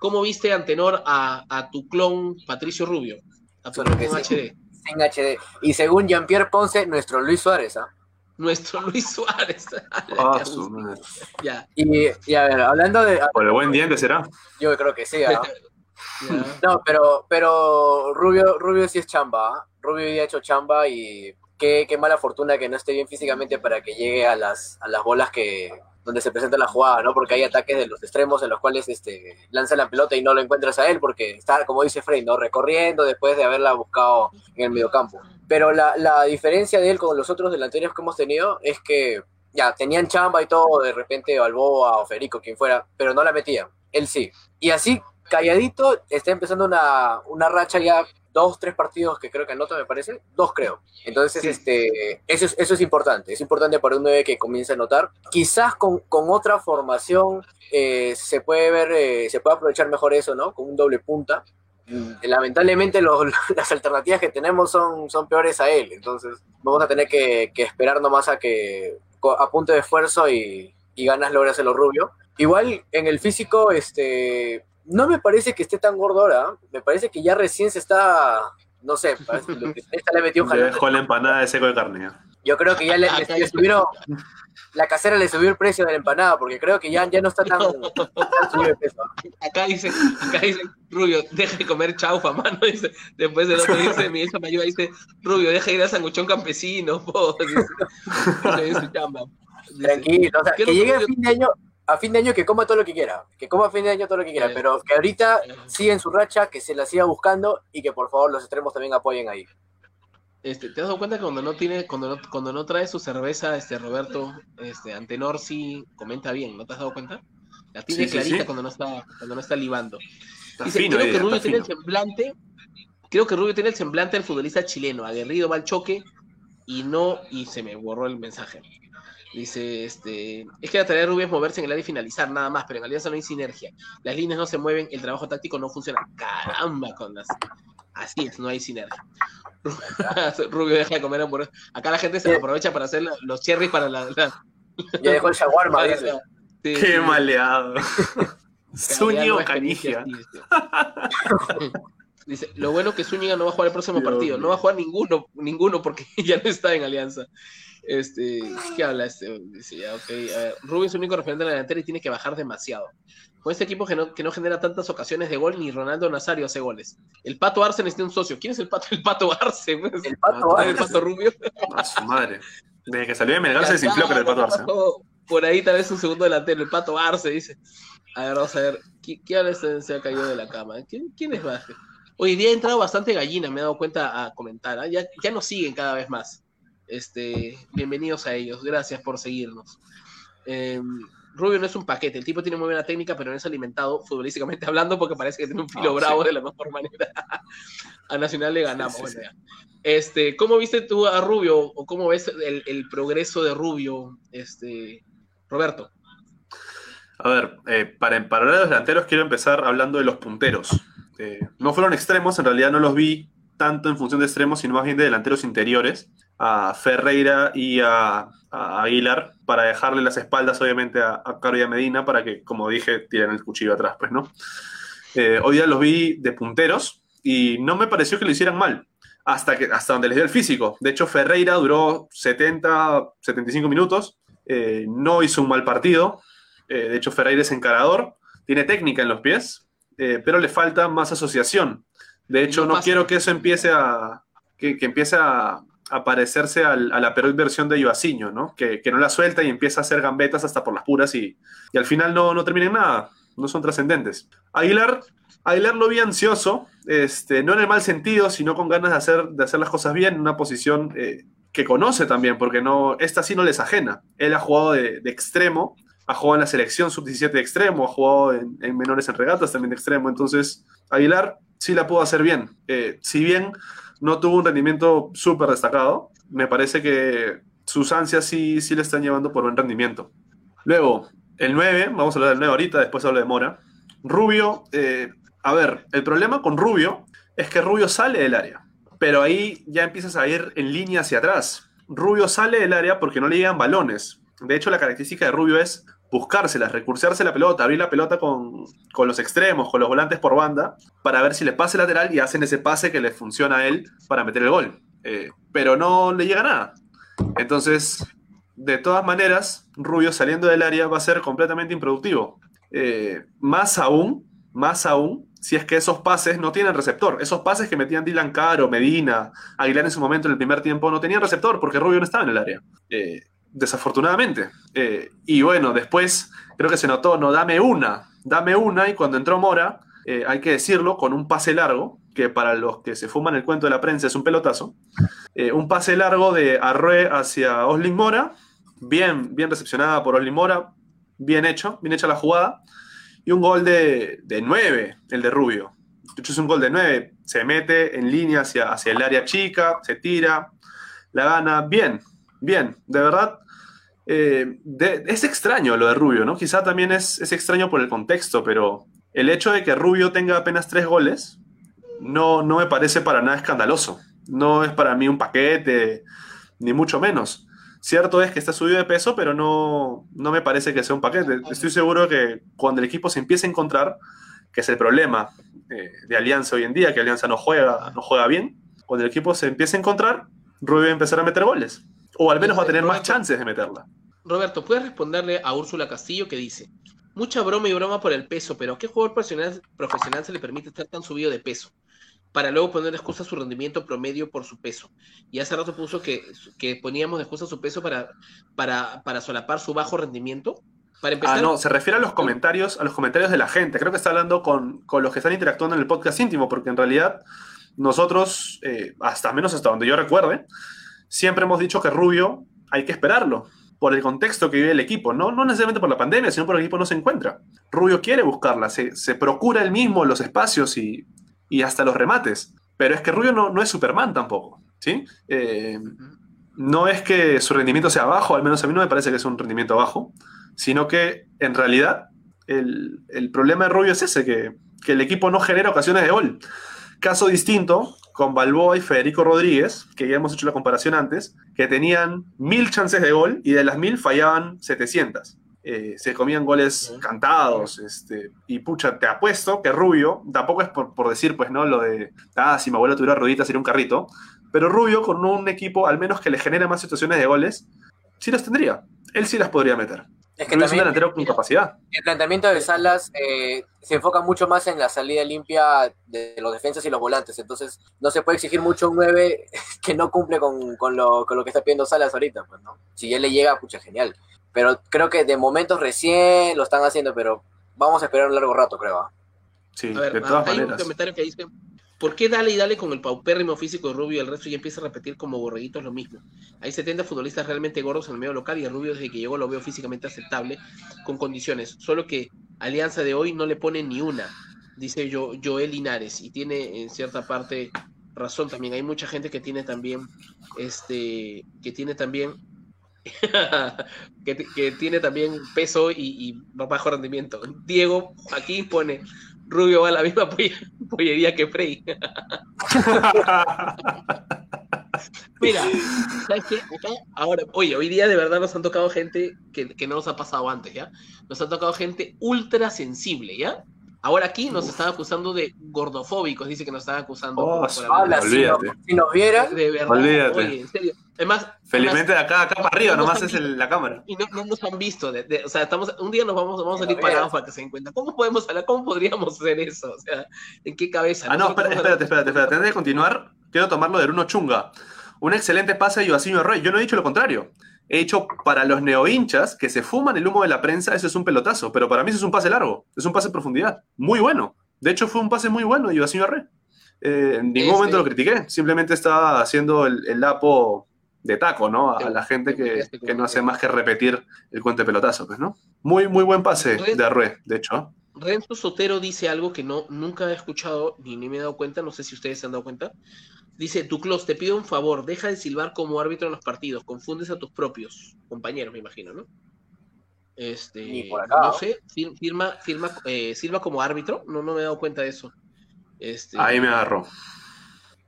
¿Cómo viste, Antenor, a, a tu clon Patricio Rubio? A tu clon HD. En HD. Y según Jean-Pierre Ponce, nuestro Luis Suárez, ¿ah? Nuestro Luis Suárez. Ah, ya. Y, y, a ver, hablando de. Por el buen diente será. Yo creo que sí, ¿ah? No, pero, pero Rubio, Rubio sí es chamba. Rubio ya ha hecho chamba y qué, qué, mala fortuna que no esté bien físicamente para que llegue a las, a las bolas que donde se presenta la jugada, ¿no? Porque hay ataques de los extremos en los cuales este, lanza la pelota y no lo encuentras a él porque está, como dice Frey, ¿no? Recorriendo después de haberla buscado en el mediocampo. Pero la, la diferencia de él con los otros delanteros que hemos tenido es que ya tenían chamba y todo, de repente Balboa o Federico, quien fuera, pero no la metían. Él sí. Y así calladito, está empezando una, una racha ya dos, tres partidos que creo que anota, me parece, dos creo. Entonces, este, eso, es, eso es importante, es importante para un 9 que comience a anotar. Quizás con, con otra formación eh, se puede ver, eh, se puede aprovechar mejor eso, ¿no? Con un doble punta. Mm, lamentablemente las alternativas que tenemos son, son peores a él, entonces vamos a tener que, que esperar nomás a que a punto de esfuerzo y, y ganas logre hacerlo rubio. Igual en el físico, este, no me parece que esté tan gordo ahora. Me parece que ya recién se está, no sé, parece que le metió un Le dejó la empanada de seco de carne. Yo creo que ya le, subieron, la casera le subió el precio de la empanada, porque creo que ya, ya no está tan, subido de peso. Acá dice, acá dice, Rubio, deja de comer chaufa, mano. Dice, después del otro dice, mi hija me ayuda, dice, Rubio, deja de ir a sanguchón campesino, po. Dice, Tranquilo, o sea, que llegue a fin de año, a fin de año que coma todo lo que quiera, que coma a fin de año todo lo que quiera, pero que ahorita siga en su racha, que se la siga buscando y que por favor los extremos también apoyen ahí. Este, ¿Te has dado cuenta que cuando no tiene, cuando no, cuando no trae su cerveza, este Roberto, este, Antenor sí comenta bien, ¿no te has dado cuenta? La tiene clarita cuando no está, cuando no está libando. Dice, creo que Rubio tiene el semblante, creo que Rubio tiene el semblante del futbolista chileno, aguerrido, mal choque, y no, y se me borró el mensaje. Dice, este, es que la tarea de Rubio es moverse en el área y finalizar nada más, pero en Alianza no hay sinergia. Las líneas no se mueven, el trabajo táctico no funciona. Caramba, con las... Así es, no hay sinergia. Rubio deja de comer hamburguesas. Acá la gente se aprovecha para hacer los cherries para la... Ya dejó el shawarma. Qué maleado. Suño canigia. Dice, lo bueno que Zúñiga no va a jugar el próximo partido. No va a jugar ninguno, ninguno porque ya no está en Alianza. Este, ¿qué habla este? Dice, ya, ok. Rubio es el único referente de la delantera y tiene que bajar demasiado. Con este equipo que no, que no genera tantas ocasiones de gol, ni Ronaldo Nazario hace goles. El Pato Arce necesita un socio. ¿Quién es el Pato? El Pato Arce. El Pato Arce. El Pato Rubio. A su madre. Desde que salió de Melgar se desinfló con el Pato Arce. Por ahí tal vez un segundo delantero. El Pato Arce dice. A ver, vamos a ver. ¿Quién habla este se ha caído de la cama? ¿Quién, quién es Baje? Hoy día ha entrado bastante gallina, me he dado cuenta a comentar. ¿ah? Ya, ya nos siguen cada vez más. Este, bienvenidos a ellos, gracias por seguirnos. Em, Rubio no es un paquete, el tipo tiene muy buena técnica, pero no es alimentado futbolísticamente hablando porque parece que tiene un filo ah, bravo de la mejor manera. a Nacional le ganamos. este, ¿Cómo viste tú a Rubio o cómo ves el, progreso de Rubio, este, Roberto? A ver, eh, para, para hablar de los delanteros quiero empezar hablando de los punteros. Eh, no fueron extremos, en realidad no los vi tanto en función de extremos, sino más bien de delanteros interiores a Ferreira y a, Aguilar para dejarle las espaldas, obviamente, a, a Caro y a Medina para que, como dije, tiren el cuchillo atrás, pues, ¿no? Eh, hoy día los vi de punteros y no me pareció que lo hicieran mal, hasta, que, hasta donde les dio el físico. De hecho, Ferreira duró 70, 75 minutos, eh, no hizo un mal partido. Eh, de hecho, Ferreira es encarador, tiene técnica en los pies, pero le falta más asociación. De hecho, no, quiero que eso empiece a, que, que empiece a, a parecerse a la peor versión de Joaciño, ¿no? Que, no la suelta y empieza a hacer gambetas hasta por las puras y, al final no, no termina en nada, no son trascendentes. Aguilar, Aguilar lo vi ansioso, este, no en el mal sentido, sino con ganas de hacer, de hacer las cosas bien, en una posición eh, que conoce también, porque no, esta sí no les ajena. Él ha jugado de, extremo, ha jugado en la selección sub-17 de extremo, ha jugado en, menores en regatas también de extremo, entonces Aguilar sí la pudo hacer bien. Eh, si bien no tuvo un rendimiento súper destacado. Me parece que sus ansias sí, sí le están llevando por buen rendimiento. Luego, el 9, vamos a hablar del 9 ahorita, después hablo de Mora. Rubio, eh, a ver, el problema con Rubio es que Rubio sale del área, pero ahí ya empiezas a ir en línea hacia atrás. Rubio sale del área porque no le llegan balones. De hecho, la característica de Rubio es buscárselas, recursearse la pelota, abrir la pelota con, los extremos, con los volantes por banda, para ver si le pase lateral y hacen ese pase que le funciona a él para meter el gol. Eh, pero no le llega nada. Entonces, de todas maneras, Rubio saliendo del área va a ser completamente improductivo. Eh, más aún, más aún, si es que esos pases no tienen receptor. Esos pases que metían Dylan Caro, Medina, Aguilar en su momento en el primer tiempo no tenían receptor porque Rubio no estaba en el área. Eh, desafortunadamente. Eh, y bueno, después creo que se notó, no, dame una, dame una, y cuando entró Mora, eh, hay que decirlo, con un pase largo, que para los que se fuman el cuento de la prensa es un pelotazo, eh, un pase largo de Arrué hacia Oslin Mora, bien, bien recepcionada por Oslin Mora, bien hecho, bien hecha la jugada, y un gol de, de 9, el de Rubio. de hecho es un gol de 9, se mete en línea hacia, hacia el área chica, se tira, la gana, bien, bien, de verdad. eh, es extraño lo de Rubio, ¿no? Quizá también es, es extraño por el contexto, pero el hecho de que Rubio tenga apenas tres goles no, no me parece para nada escandaloso. No es para mí un paquete, ni mucho menos. Cierto es que está subido de peso, pero no, no me parece que sea un paquete. Estoy seguro que cuando el equipo se empiece a encontrar, que es el problema eh, de Alianza hoy en día, que Alianza no juega, no juega bien, cuando el equipo se empiece a encontrar, Rubio va a empezar a meter goles. O al menos va a tener más chances de meterla. Roberto, ¿puedes responderle a Úrsula Castillo que dice, mucha broma y broma por el peso, pero ¿a qué jugador profesional, profesional se le permite estar tan subido de peso? Para luego poner de excusa su rendimiento promedio por su peso. Y hace rato puso que, que poníamos de excusa su peso para, para, para solapar su bajo rendimiento. Para empezar, Ah, no, se refiere a los comentarios, a los comentarios de la gente. Creo que está hablando con, con los que están interactuando en el podcast íntimo, porque en realidad nosotros, eh, hasta menos hasta donde yo recuerde, siempre hemos dicho que Rubio hay que esperarlo por el contexto que vive el equipo, no, no necesariamente por la pandemia, sino por el equipo no se encuentra. Rubio quiere buscarla, se, se procura él mismo los espacios y, y hasta los remates, pero es que Rubio no, no es Superman tampoco, ¿sí? Eh, no es que su rendimiento sea bajo, al menos a mí no me parece que es un rendimiento bajo, sino que en realidad el, el problema de Rubio es ese, que, que, el equipo no genera ocasiones de gol. Caso distinto con Balboa y Federico Rodríguez, que ya hemos hecho la comparación antes, que tenían mil chances de gol y de las mil fallaban 700. Eh, se comían goles cantados, este, y pucha, te apuesto que Rubio, tampoco es por, por, decir, pues, ¿no? Lo de, ah, si mi abuelo tuviera rueditas sería un carrito, pero Rubio con un equipo, al menos que le genere más situaciones de goles, sí las tendría. Él sí las podría meter. Es que Rubio también, es un delantero con capacidad. El planteamiento de Salas eh, se enfoca mucho más en la salida limpia de los defensas y los volantes. Entonces, no se puede exigir mucho un 9 que no cumple con, con, lo, con lo que está pidiendo Salas ahorita. Pues, ¿no? Si él le llega, pucha, genial. Pero creo que de momentos recién lo están haciendo, pero vamos a esperar un largo rato, creo. ¿ah? Sí, ver, de todas hay maneras. un comentario que dice, ¿por qué dale y dale con el paupérrimo físico de Rubio y el resto ya empieza a repetir como borreguitos lo mismo? Hay 70 futbolistas realmente gordos en el medio local y el Rubio desde que llegó lo veo físicamente aceptable con condiciones, solo que Alianza de hoy no le pone ni una, dice yo, Joel Linares, y tiene en cierta parte razón también, hay mucha gente que tiene también, este, que tiene también que, tiene también peso y, y, bajo rendimiento. Diego aquí pone Rubio va a la misma pollería que Frey. Mira, ¿sabes qué? Ahora, oye, hoy día de verdad nos han tocado gente que, que, no nos ha pasado antes, ¿ya? Nos han tocado gente ultra sensible, ¿ya? Ahora aquí nos están acusando de gordofóbicos, dice que nos están acusando. Oh, habla, si, no, si, nos vieran. De verdad, olvídate. oye, en serio. Además, Felizmente además, de acá, acá para arriba, no nomás nos es el, la cámara. Y no, no, nos han visto, de, de, o sea, estamos, un día nos vamos, vamos a salir parados para que se den cuenta. ¿Cómo podemos hablar? ¿Cómo podríamos hacer eso? O sea, ¿en qué cabeza? Ah, no, espérate, espérate, espérate, espérate. Antes de continuar, quiero tomarlo de Bruno Chunga. Un excelente pase de Joaquín Rey. Yo no he dicho lo contrario. He dicho para los neohinchas que se fuman el humo de la prensa, eso es un pelotazo. Pero para mí eso es un pase largo, es un pase en profundidad. Muy bueno. De hecho, fue un pase muy bueno de Joaquín Rey. Eh, en ningún este... momento lo critiqué. Simplemente estaba haciendo el, el lapo de taco, ¿no? A la gente que, que, no hace más que repetir el cuento de pelotazo, pues, ¿no? Muy, muy buen pase de Arrué, de hecho. Renzo Sotero dice algo que no, nunca he escuchado ni, ni me he dado cuenta, no sé si ustedes se han dado cuenta. Dice, Tuclos, te pido un favor, deja de silbar como árbitro en los partidos, confundes a tus propios compañeros, me imagino, ¿no? Este, acá, no sé, firma, firma, eh, silba como árbitro, no, no me he dado cuenta de eso. Este, Ahí me agarró.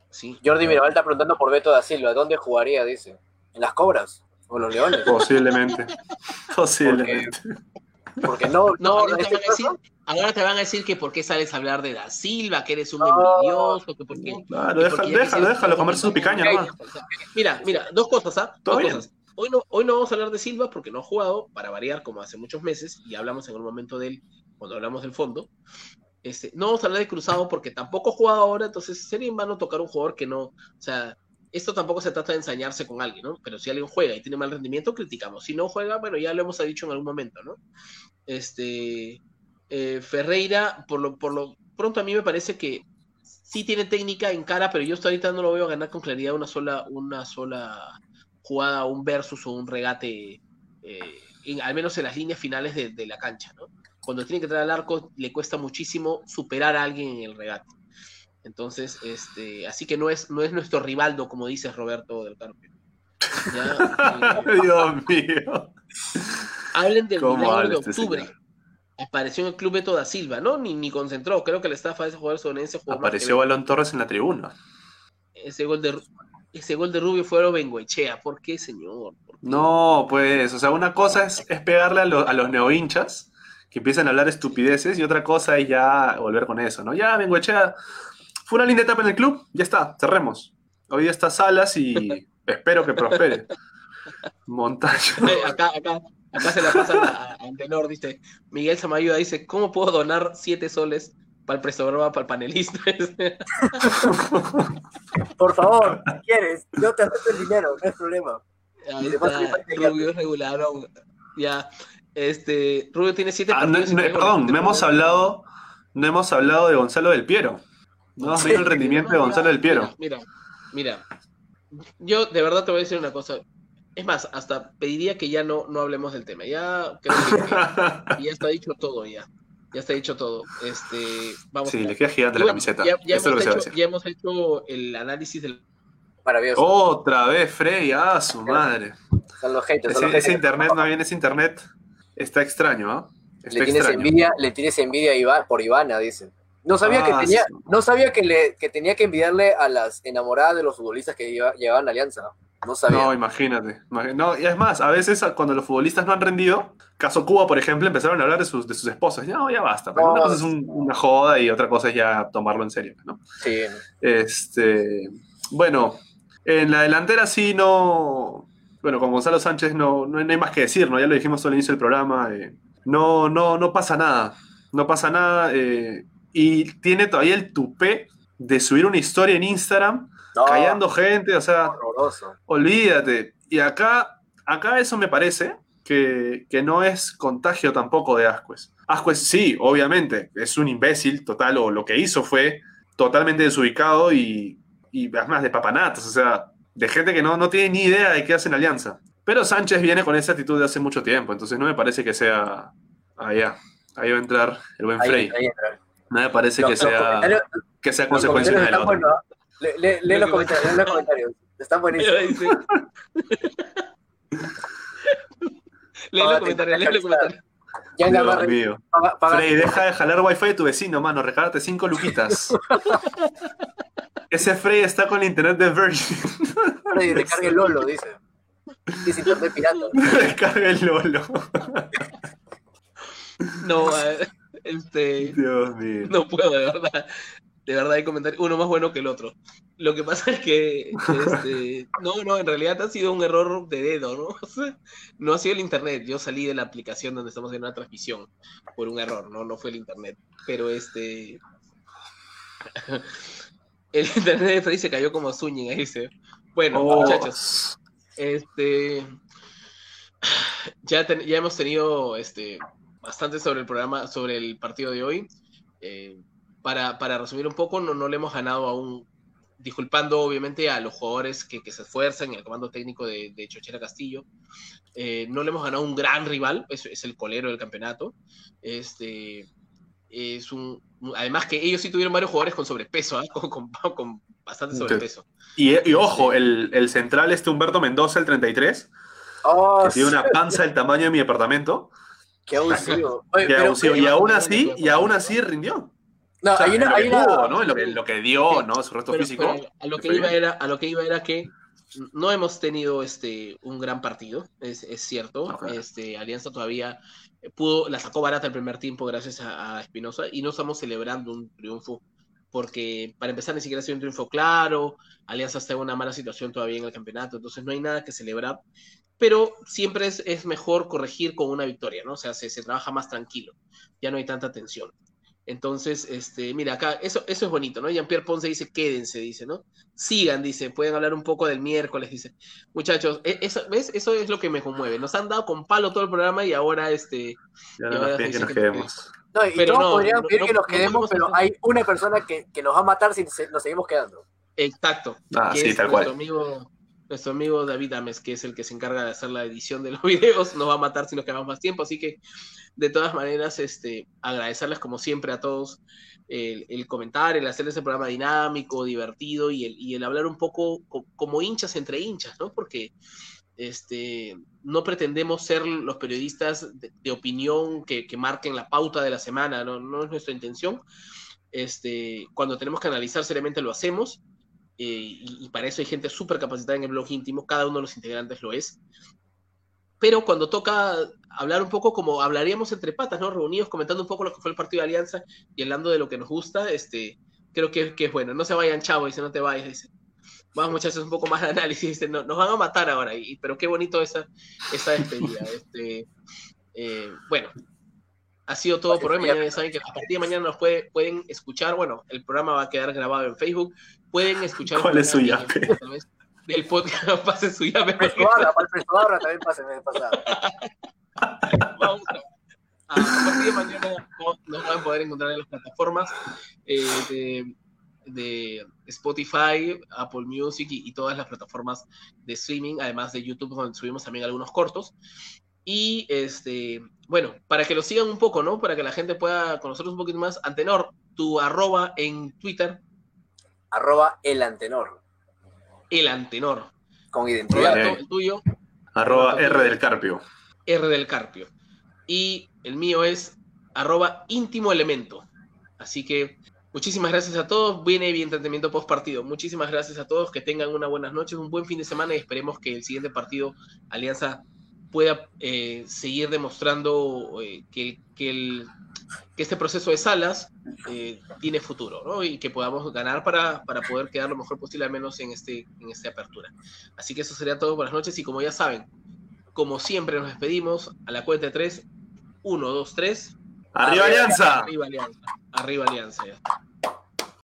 Sí. Jordi Mirabal está preguntando por Beto da Silva, ¿dónde jugaría? Dice. ¿En las cobras? ¿O los leones? Posiblemente. Posiblemente. Porque, porque no, no, no ahora, te van a decir, ahora te van a decir que por qué sales a hablar de da Silva, que eres un envidioso, que por qué. Claro, déjalo, déjalo, déjalo comerse su picaña nomás. Mira, mira, dos cosas, ¿ah? Dos cosas. Hoy no, hoy no vamos a hablar de Silva porque no ha jugado, para variar, como hace muchos meses, y hablamos en un momento de él cuando hablamos del fondo. Este, no vamos a hablar de Cruzado porque tampoco ha jugado ahora, entonces sería en vano tocar un jugador que no, o sea, esto tampoco se trata de ensañarse con alguien, ¿no? Pero si alguien juega y tiene mal rendimiento, criticamos. Si no juega, bueno, ya lo hemos dicho en algún momento, ¿no? Este, eh, Ferreira, por lo, por lo pronto a mí me parece que sí tiene técnica en cara, pero yo hasta ahorita no lo veo ganar con claridad una sola, una sola jugada, un versus o un regate, eh, en, al menos en las líneas finales de, de la cancha, ¿no? cuando tiene que entrar al arco le cuesta muchísimo superar a alguien en el regate. Entonces, este, así que no es, no es nuestro rivaldo, como dice Roberto del Carpio. Ya, eh, Dios mío. hablen del ¿Cómo milagro de este octubre. Apareció en el club Beto da Silva, ¿no? Ni, ni concentró. Creo que la estafa de ese jugador sonense jugó Apareció Balón Torres en la tribuna. ese gol de ese gol de Rubio fue Bengoechea. ¿Por qué, señor? ¿Por qué? No, pues, o sea, una cosa es, es pegarle a, lo- a los neohinchas que empiezan a hablar estupideces y otra cosa es ya volver con eso, ¿no? Ya, Bengoechea, fue una linda etapa en el club, ya está, cerremos. Hoy está Salas y espero que prospere. Montaño. Acá, acá, acá se la pasa a, a Antenor, dice, Miguel Samayuda dice, ¿cómo puedo donar siete soles para el programa, para el panelista? Por favor, si quieres, yo te acepto el dinero, no es problema. Ahí está, Rubio es regularón. Ya, este, Rubio tiene siete Ah, no- no- perdón, no hemos hablado, no hemos hablado de Gonzalo del Piero. No hemos visto el rendimiento de Gonzalo del Piero. Mira, mira, mira. yo de verdad te voy a decir una cosa. Es más, hasta pediría que ya no, no hablemos del tema. Ya creo que, ya está dicho todo ya. Ya está dicho todo. Este, vamos Sí, a- le queda gigante la camiseta. Ya, ya Esto es lo hemos que hecho, ya hemos hecho el análisis del. Maravilloso. Otra vez, Frey, ah, su madre. Son los haters. son Ese, internet, no bien, ese internet está extraño, ¿ah? Está Le tienes extraño. envidia, le tienes envidia a Iván, por Ivana, dicen. No sabía Ah, que tenía, sí. no sabía que le, que tenía que envidiarle a las enamoradas de los futbolistas que lleva- llevaban Alianza. No sabía. No, imagínate. No, y es más, a veces cuando los futbolistas no han rendido, caso Cuba, por ejemplo, empezaron a hablar de sus, de sus esposas. No, ya basta. pues, No, una cosa es un- una joda y otra cosa es ya tomarlo en serio, ¿no? Sí, Este, bueno, en la delantera sí no. Bueno, con Gonzalo Sánchez no, no hay más que decir, ¿no? Ya lo dijimos al inicio del programa. eh, no, no, no pasa nada. No pasa nada. eh, y tiene todavía el tupé de subir una historia en Instagram no, callando gente, o sea, horroroso. olvídate. Y acá, acá eso me parece que, que no es contagio tampoco de Ascuez. Ascuez sí, obviamente, es un imbécil total, o lo que hizo fue totalmente desubicado y, y además de papanatas, o sea, de gente que no, no tiene ni idea de qué hacen alianza. Pero Sánchez viene con esa actitud de hace mucho tiempo, entonces no me parece que sea allá. Ahí va a entrar el buen Frey. ahí. No me parece Los- que los sea, que sea consecuencia de la otra. Le- le- Lee los comentarios, lee los comentarios. Están buenísimos. Lee los Págate comentarios, lee los comentarios. Ya Dios Gamarra, mío. paga- paga- Frey, deja de jalar wifi de tu vecino, mano. Regálate cinco luquitas. Ese Frey está con la internet de Virgin. Freddy, recargue el Lolo, dice. Dice internet pirata. Descarga el Lolo. No, eh, este. Dios mío. No puedo, de verdad. De verdad hay comentarios, uno más bueno que el otro. Lo que pasa es que, este, no, no, en realidad ha sido un error de dedo, ¿no? O sea, no ha sido el internet. Yo salí de la aplicación donde estamos haciendo una transmisión por un error, ¿no? No fue el internet. Pero este. El internet de Freddy se cayó como Zúñiga, ahí dice. Bueno, Oh, muchachos, este. Ya, ten- ya hemos tenido este, bastante sobre el programa, sobre el partido de hoy. Eh, para, para resumir un poco, no, no le hemos ganado aún, disculpando obviamente a los jugadores que, que se esfuerzan, el comando técnico de, de Chochera Castillo. Eh, no le hemos ganado un gran rival, es, es el colero del campeonato. Este, es un, además que ellos sí tuvieron varios jugadores con sobrepeso, ¿ah? con, con- con bastante sobrepeso. Y, y ojo, el, el central este Humberto Mendoza, el 33, Oh, que tiene una panza del tamaño de mi departamento. qué abusivo. Oye, que pero- abusivo, y aún así, y aún así rindió. No, O sea, hay una, lo que hay una- pudo, ¿no? Lo lo que dio, ¿no? Su resto Pero- físico. pero a lo que iba bien. era a lo que iba era que no hemos tenido este un gran partido es, es cierto Ok. este Alianza todavía pudo la sacó barata el primer tiempo gracias a, a Espinosa y no estamos celebrando un triunfo porque para empezar ni siquiera ha sido un triunfo claro Alianza está en una mala situación todavía en el campeonato entonces no hay nada que celebrar pero siempre es, es mejor corregir con una victoria no o sea se, se trabaja más tranquilo ya no hay tanta tensión entonces, este, mira, acá, eso, eso es bonito, ¿no? Jean-Pierre Ponce dice, quédense, dice, ¿no? Sigan, dice, pueden hablar un poco del miércoles, dice. Muchachos, e- eso, ¿ves? Eso es lo que me conmueve. Nos han dado con palo todo el programa y ahora, este, Ya no nos piden que nos que- quedemos. No, y Pero todos no, podrían no- pedir no- que nos no quedemos, pero hay una persona que, que nos va a matar si nos seguimos quedando. exacto. Ah, sí, es tal cual. amigo, nuestro amigo David Ames, que es el que se encarga de hacer la edición de los videos, nos va a matar si nos quedamos más tiempo, así que de todas maneras, este, agradecerles como siempre a todos el, el comentar, el hacer ese programa dinámico, divertido y el, y el hablar un poco como hinchas entre hinchas, ¿no? Porque este, no pretendemos ser los periodistas de, opinión que, que, marquen la pauta de la semana, no, no es nuestra intención. Este, cuando tenemos que analizar seriamente lo hacemos, y, y, para eso hay gente súper capacitada en el blog íntimo, cada uno de los integrantes lo es. Pero cuando toca hablar un poco como hablaríamos entre patas, ¿no? Reunidos comentando un poco lo que fue el partido de Alianza y hablando de lo que nos gusta, este, creo que, que es bueno. No se vayan, chavo, dice, no te vayas, dice vamos muchachos, un poco más de análisis, no, nos van a matar ahora, y, pero qué bonito esa, esa despedida. Este, eh, bueno, ha sido todo por hoy. Mañana ya saben que a partir de mañana nos puede, pueden escuchar, bueno, el programa va a quedar grabado en Facebook, pueden escuchar... ¿Cuál es su llave? Del podcast, pase su llave. Para también pase pasado. Vamos a, a, partir de mañana nos van a poder encontrar en las plataformas eh, de de Spotify, Apple Music y, todas las plataformas de streaming, además de YouTube, donde subimos también algunos cortos. Y este, bueno, para que lo sigan un poco, ¿no? Para que la gente pueda conocerlos un poquito más. Antenor, tu arroba en Twitter. Arroba el Antenor. El Antenor. Con identidad. el tuyo. Arroba R del Carpio. R del Carpio. Y el mío es arroba íntimo elemento. Así que Muchísimas gracias a todos. Viene bien entretenimiento post partido. Muchísimas gracias a todos. Que tengan una buena noche, un buen fin de semana y esperemos que el siguiente partido Alianza pueda eh, seguir demostrando eh, que, que, el, que, este proceso de salas eh, tiene futuro ¿no? y que podamos ganar para, para, poder quedar lo mejor posible, al menos en, este, en esta apertura. Así que eso sería todo. Buenas noches y como ya saben, como siempre nos despedimos a la cuenta de tres. Uno, dos, tres. ¡Arriba Alianza! Arriba Alianza. Arriba Alianza, ya está.